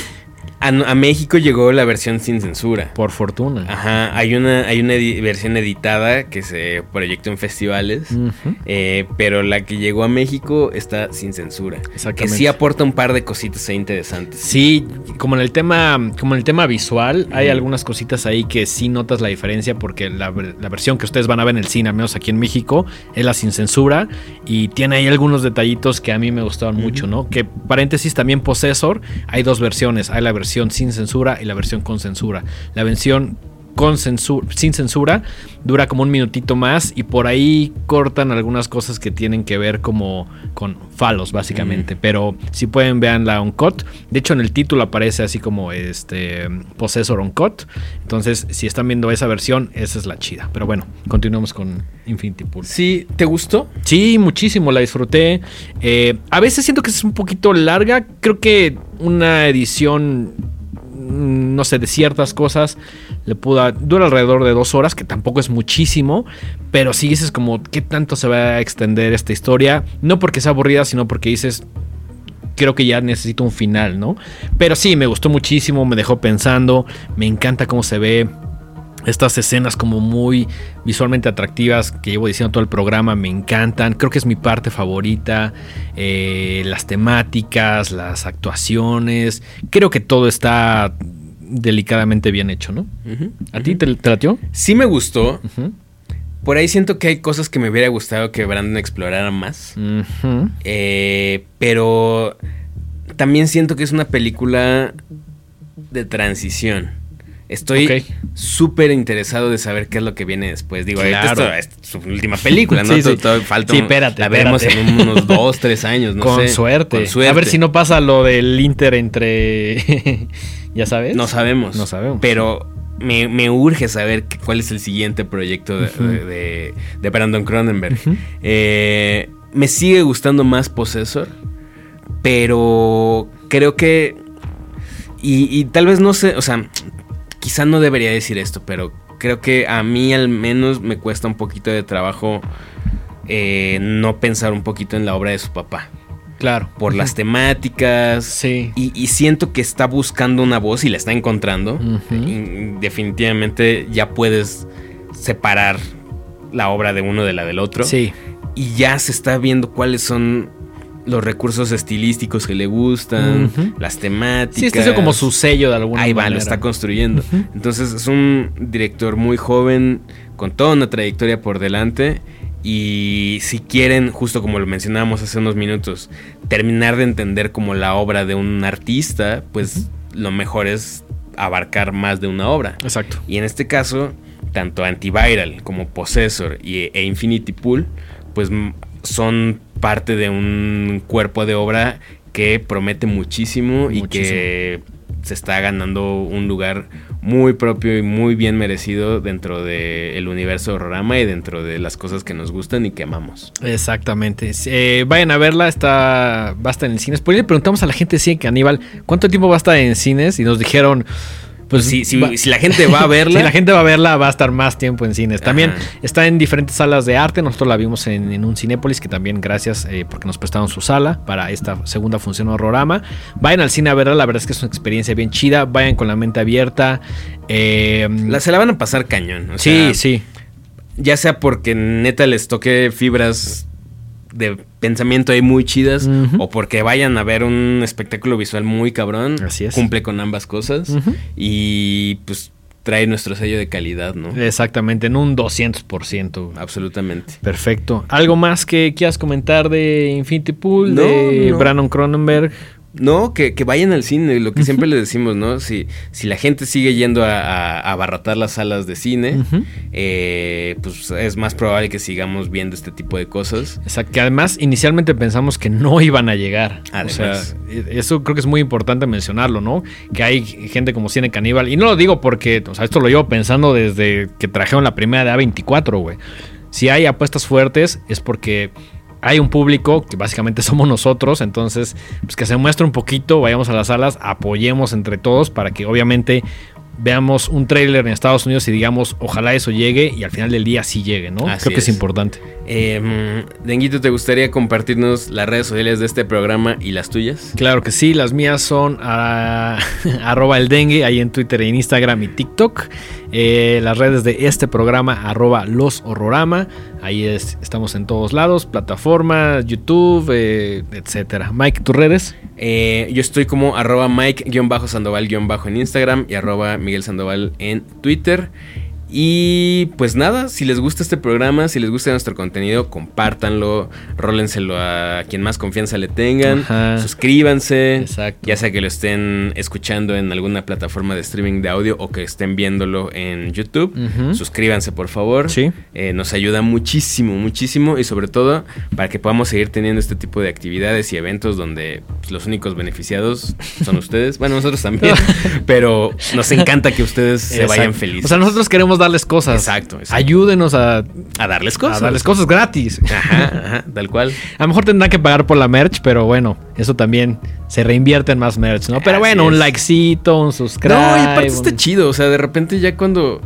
a, a México llegó la versión sin censura. Por fortuna. Ajá, hay una, hay una edi- versión editada que se proyectó en festivales, Ujú. eh, pero la que llegó a México está sin censura. Que Exactamente. sí aporta un par de cositas ahí interesantes. Sí, como en el tema, como en el tema visual, hay algunas cositas ahí que sí notas la diferencia porque la, la versión que ustedes van a ver en el cine, al menos aquí en México, es la sin censura y tiene ahí algunos detallitos que a mí me gustaban mucho, ¿no? Que paréntesis también Possessor, hay dos versiones, hay la versión sin censura y la versión con censura. La versión con censura, sin censura dura como un minutito más y por ahí cortan algunas cosas que tienen que ver como con falos básicamente, pero si pueden vean la Uncut, de hecho en el título aparece así como este Possessor Uncut, entonces si están viendo esa versión, esa es la chida, pero bueno, continuamos con Infinity Pool. Sí, ¿te gustó? Sí, muchísimo, la disfruté. Eh, a veces siento que es un poquito larga. Creo que una edición, no sé, de ciertas cosas le pudo. Dura alrededor de dos horas, que tampoco es muchísimo. Pero sí dices, como, ¿qué tanto se va a extender esta historia? No porque sea aburrida, sino porque dices. Creo que ya necesito un final, ¿no? Pero sí, me gustó muchísimo, me dejó pensando, me encanta cómo se ve, estas escenas como muy visualmente atractivas que llevo diciendo todo el programa me encantan. Creo que es mi parte favorita. Eh, las temáticas, las actuaciones. Creo que todo está delicadamente bien hecho, ¿no? ¿A ti te, te latió? Sí me gustó. Por ahí siento que hay cosas que me hubiera gustado que Brandon explorara más. Eh, pero también siento que es una película de transición. Estoy súper interesado de saber qué es lo que viene después. Digo, ahorita Claro. esto es su última película, ¿no? Sí, sí. Todo- todo- falta Sí, un- espérate, La veremos espérate. en unos dos, tres años, no con, sé. suerte. Con suerte. A ver si no pasa lo del Inter entre. ¿Ya sabes? No sabemos. No sabemos. Pero me, me urge saber cuál es el siguiente proyecto de, de- de- de Brandon Cronenberg. Eh, me sigue gustando más Possessor, pero creo que... Y, y tal vez no sé, o sea, quizá no debería decir esto, pero creo que a mí al menos me cuesta un poquito de trabajo eh, no pensar un poquito en la obra de su papá. Claro. Por las temáticas, Sí. y, y siento que está buscando una voz y la está encontrando. Y definitivamente ya puedes separar la obra de uno de la del otro. Sí. Y ya se está viendo cuáles son los recursos estilísticos que le gustan, las temáticas. Sí, está haciendo como su sello de alguna Ahí manera. va, lo está construyendo. Entonces es un director muy joven, con toda una trayectoria por delante. Y si quieren, justo como lo mencionábamos hace unos minutos, terminar de entender como la obra de un artista, pues lo mejor es abarcar más de una obra. Exacto. Y en este caso, tanto Antiviral como Possessor y, e Infinity Pool, pues son parte de un cuerpo de obra que promete muchísimo, y que se está ganando un lugar muy propio y muy bien merecido dentro del universo horrorama y dentro de las cosas que nos gustan y que amamos. Exactamente. Eh, vayan a verla, está, va a estar en cines. Por ahí le preguntamos a la gente sí, que Aníbal, ¿cuánto tiempo va a estar en cines? Y nos dijeron, pues Si, si- va- si la gente va a verla, Si la gente va a verla, va a estar más tiempo en cines. También Ajá. está en diferentes salas de arte. Nosotros la vimos en, en un Cinépolis, que también gracias eh, porque nos prestaron su sala para esta segunda función horrorama. Vayan al cine a verla, la verdad es que es una experiencia bien chida. Vayan con la mente abierta. Eh, la, se la van a pasar cañón. o sí, sea, sí. Ya sea porque neta les toque fibras de pensamiento ahí muy chidas o porque vayan a ver un espectáculo visual muy cabrón. Así es. Cumple con ambas cosas y pues trae nuestro sello de calidad, ¿no? Exactamente, en un 200%. Absolutamente. Perfecto. ¿Algo más que quieras comentar de Infinity Pool, No, de no. Brandon Cronenberg? No, que, que vayan al cine, lo que siempre les decimos, ¿no? Si, si la gente sigue yendo a, a- a abarrotar las salas de cine, eh, pues es más probable que sigamos viendo este tipo de cosas. O sea, que además inicialmente pensamos que no iban a llegar. Además. O sea, e- eso creo que es muy importante mencionarlo, ¿no? Que hay gente como Cine Caníbal. Y no lo digo porque, o sea, esto lo llevo pensando desde que trajeron la primera de A24, güey. Si hay apuestas fuertes es porque hay un público que básicamente somos nosotros. Entonces, pues que se muestre un poquito, vayamos a las salas, apoyemos entre todos para que obviamente veamos un tráiler en Estados Unidos y digamos, ojalá eso llegue y al final del día sí llegue, ¿no? Así Creo que es, es. importante. Eh, Denguito, ¿te gustaría compartirnos las redes sociales de este programa y las tuyas? Claro que sí, las mías son ah, arroba el dengue, ahí en Twitter, en Instagram y TikTok. Eh, las redes de este programa, arroba los horrorama. Ahí es- estamos en todos lados, plataformas, YouTube, eh, etcétera. Mike, ¿tus redes? Eh, yo estoy como arroba Mike-Sandoval- en Instagram y arroba Miguel Sandoval en Twitter. Y pues nada, si les gusta este programa, si les gusta nuestro contenido, compártanlo, rólenselo a quien más confianza le tengan, Ajá. suscríbanse, Exacto. ya sea que lo estén escuchando en alguna plataforma de streaming de audio o que estén viéndolo en YouTube, suscríbanse por favor. Sí. Eh, nos ayuda muchísimo, muchísimo y sobre todo para que podamos seguir teniendo este tipo de actividades y eventos donde pues, los únicos beneficiados son ustedes. Bueno, nosotros también, pero nos encanta que ustedes se Exacto. vayan felices. O sea, nosotros queremos darles cosas. Exacto, exacto. Ayúdenos a, a darles cosas. a darles cosas gratis. Ajá, ajá, tal cual. A lo mejor tendrán que pagar por la merch, pero bueno, eso también se reinvierte en más merch, ¿no? Pero Así bueno, un likecito, un subscribe. No, y aparte está chido, o sea, de repente ya cuando...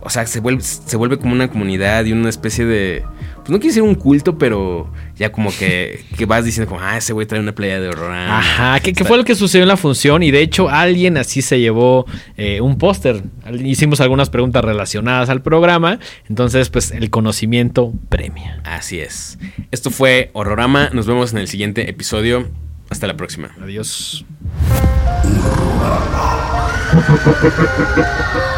O sea, se vuelve, se vuelve como una comunidad y una especie de... Pues no quiero decir un culto, pero ya como que, que vas diciendo como, ah, ese güey trae una playa de horror. ah, Ajá, que, que fue lo que sucedió en la función y de hecho alguien así se llevó eh, un póster. Hicimos algunas preguntas relacionadas al programa, entonces pues el conocimiento premia. Así es. Esto fue Horrorama. Nos vemos en el siguiente episodio. Hasta la próxima. Adiós.